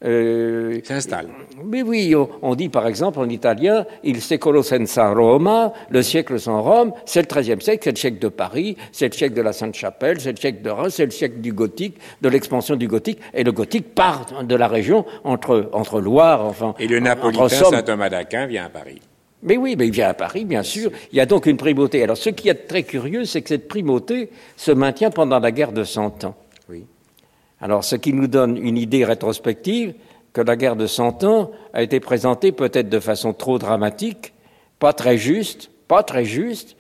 Speaker 3: euh, s'installe.
Speaker 2: Mais oui, on, dit par exemple en italien il secolo senza Roma, le siècle sans Rome, c'est le XIIIe siècle, c'est le siècle de Paris, c'est le siècle de la Sainte-Chapelle, c'est le siècle de Reims, c'est le siècle du gothique, de l'expansion du gothique, et le gothique part de la région entre, entre Loire, enfin.
Speaker 3: Et le napolitain Saint-Thomas d'Aquin vient à Paris.
Speaker 2: Mais oui, mais il vient à Paris, bien sûr. Il y a donc une primauté. Alors, ce qui est très curieux, c'est que cette primauté se maintient pendant la guerre de Cent Ans.
Speaker 3: Oui.
Speaker 2: Alors, ce qui nous donne une idée rétrospective que la guerre de Cent Ans a été présentée peut-être de façon trop dramatique, pas très juste, pas très juste.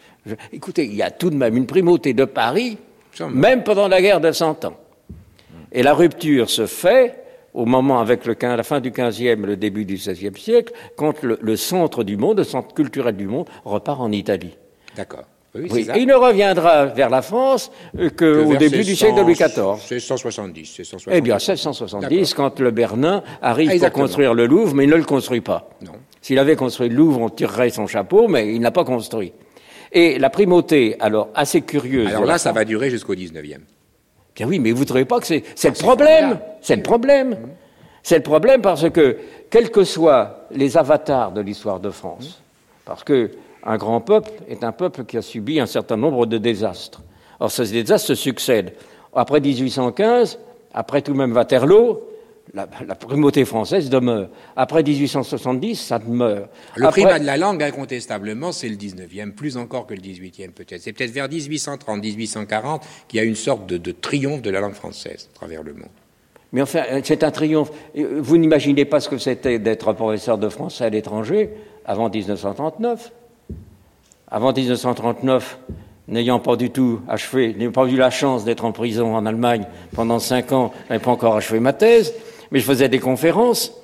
Speaker 2: écoutez, il y a tout de même une primauté de Paris, même pendant la guerre de Cent Ans. Et la rupture se fait au moment avec le, la fin du XVe et le début du XVIe siècle, quand le, centre du monde, le centre culturel du monde, repart en Italie.
Speaker 3: D'accord.
Speaker 2: Oui, Et il ne reviendra vers la France qu'au début du siècle de Louis XIV.
Speaker 3: C'est 170,
Speaker 2: Eh bien, 1670, quand le Bernin arrive à pour construire le Louvre, mais il ne le construit pas.
Speaker 3: Non.
Speaker 2: S'il avait construit le Louvre, on tirerait son chapeau, mais il n'a pas construit. Et la primauté, alors assez curieuse.
Speaker 3: Alors là, ça va durer jusqu'au 19e.
Speaker 2: Bien oui, mais vous ne trouvez pas que c'est le problème C'est le problème. C'est le problème parce que, quels que soient les avatars de l'histoire de France, parce que un grand peuple est un peuple qui a subi un certain nombre de désastres. Or, ces désastres se succèdent. Après 1815, après tout de même Waterloo, la, primauté française demeure. Après 1870, ça demeure.
Speaker 3: Le primat de la langue, incontestablement, c'est le 19e, plus encore que le 18e peut-être. C'est peut-être vers 1830, 1840 qu'il y a une sorte de, triomphe de la langue française à travers le monde.
Speaker 2: Mais enfin, c'est un triomphe. Vous n'imaginez pas ce que c'était d'être professeur de français à l'étranger avant 1939. Avant 1939, n'ayant pas du tout achevé, n'ayant pas eu la chance d'être en prison en Allemagne pendant cinq ans, je n'avais pas encore achevé ma thèse mais je faisais des conférences.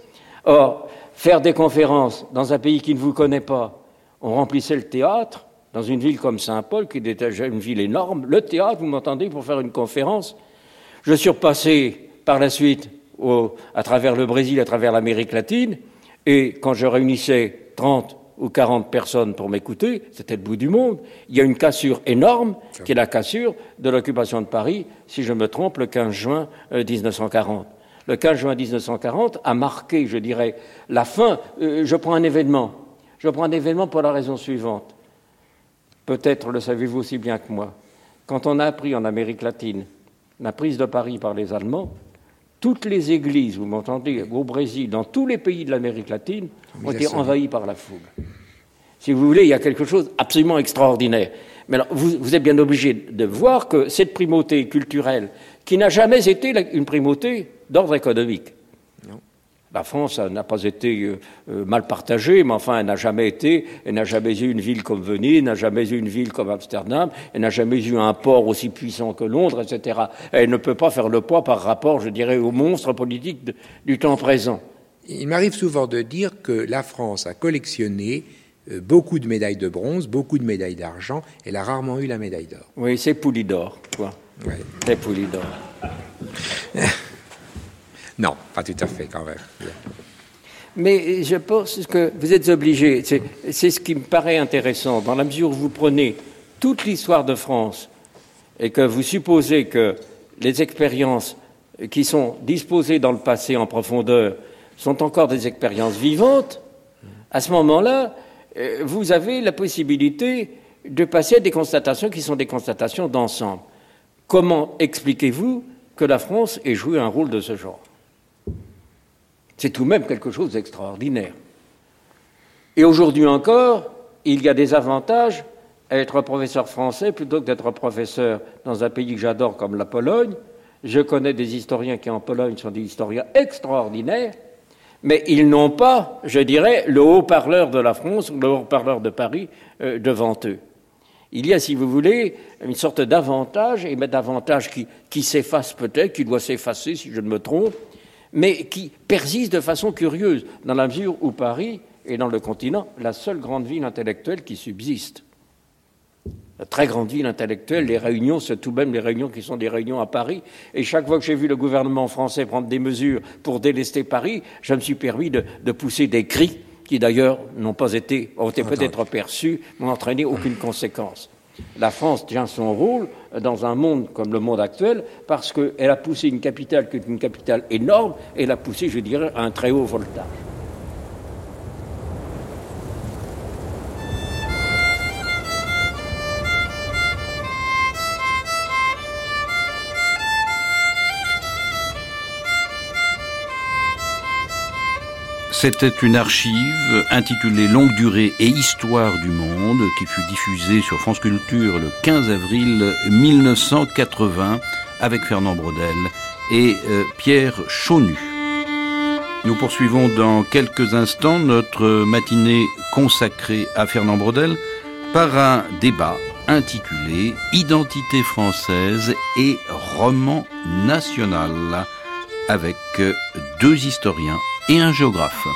Speaker 2: Or, faire des conférences dans un pays qui ne vous connaît pas, on remplissait le théâtre, dans une ville comme Saint-Paul, qui était une ville énorme, le théâtre, vous m'entendez, pour faire une conférence. Je repassé par la suite à travers le Brésil, à travers l'Amérique latine, et quand je réunissais 30 ou 40 personnes pour m'écouter, c'était le bout du monde. Il y a une cassure énorme, qui est la cassure de l'occupation de Paris, si je me trompe, le 15 juin 1940. Euh, le 15 juin 1940, a marqué, je dirais, la fin. Euh, je prends un événement. Je prends un événement pour la raison suivante. Peut-être le savez-vous aussi bien que moi. Quand on a appris en Amérique latine la prise de Paris par les Allemands, toutes les églises, vous m'entendez, au Brésil, dans tous les pays de l'Amérique latine, ont été envahies par la foule. Si vous voulez, il y a quelque chose d'absolument extraordinaire. Mais alors, vous, vous, êtes bien obligé de voir que cette primauté culturelle, qui n'a jamais été une primauté d'ordre économique. La France n'a pas été euh, euh, mal partagée, mais enfin, elle n'a jamais été, elle n'a jamais eu une ville comme Venise, n'a jamais eu une ville comme Amsterdam, elle n'a jamais eu un port aussi puissant que Londres, etc. Elle ne peut pas faire le poids par rapport, je dirais, aux monstres politiques du temps présent.
Speaker 3: Il m'arrive souvent de dire que la France a collectionné euh, beaucoup de médailles de bronze, beaucoup de médailles d'argent, elle a rarement eu la médaille d'or.
Speaker 2: Oui, c'est Poulidor, quoi. C'est Poulidor.
Speaker 3: Non, pas tout à fait quand même.
Speaker 2: Mais je pense que vous êtes obligé, c'est ce qui me paraît intéressant, dans la mesure où vous prenez toute l'histoire de France et que vous supposez que les expériences qui sont disposées dans le passé en profondeur sont encore des expériences vivantes, à ce moment-là, euh, vous avez la possibilité de passer à des constatations qui sont des constatations d'ensemble. Comment expliquez-vous que la France ait joué un rôle de ce genre? C'est tout de même quelque chose d'extraordinaire. Et aujourd'hui encore, il y a des avantages à être professeur français plutôt que d'être professeur dans un pays que j'adore comme la Pologne. Je connais des historiens qui en Pologne sont des historiens extraordinaires, mais ils n'ont pas, je dirais, le haut-parleur de la France ou le haut-parleur de Paris euh, devant eux. Il y a, si vous voulez, une sorte d'avantage, et d'avantage qui, qui s'efface peut-être, qui doit s'effacer si je ne me trompe, mais qui persiste de façon curieuse, dans la mesure où Paris est dans le continent la seule grande ville intellectuelle qui subsiste. La très grande ville intellectuelle, les réunions, c'est tout de même les réunions qui sont des réunions à Paris. Et chaque fois que j'ai vu le gouvernement français prendre des mesures pour délester Paris, je me suis permis de, pousser des cris qui d'ailleurs n'ont pas été, ont été peut-être perçus, n'ont entraîné aucune conséquence. La France tient son rôle dans un monde comme le monde actuel parce qu'elle a poussé une capitale qui est une capitale énorme et elle a poussé, je dirais, à un très haut voltage.
Speaker 1: C'était une archive intitulée Longue durée et histoire du monde qui fut diffusée sur France Culture le 15 avril 1980 avec Fernand Brodel et euh, Pierre Chaunu. Nous poursuivons dans quelques instants notre matinée consacrée à Fernand Brodel par un débat intitulé Identité française et roman national avec deux historiens et un géographe.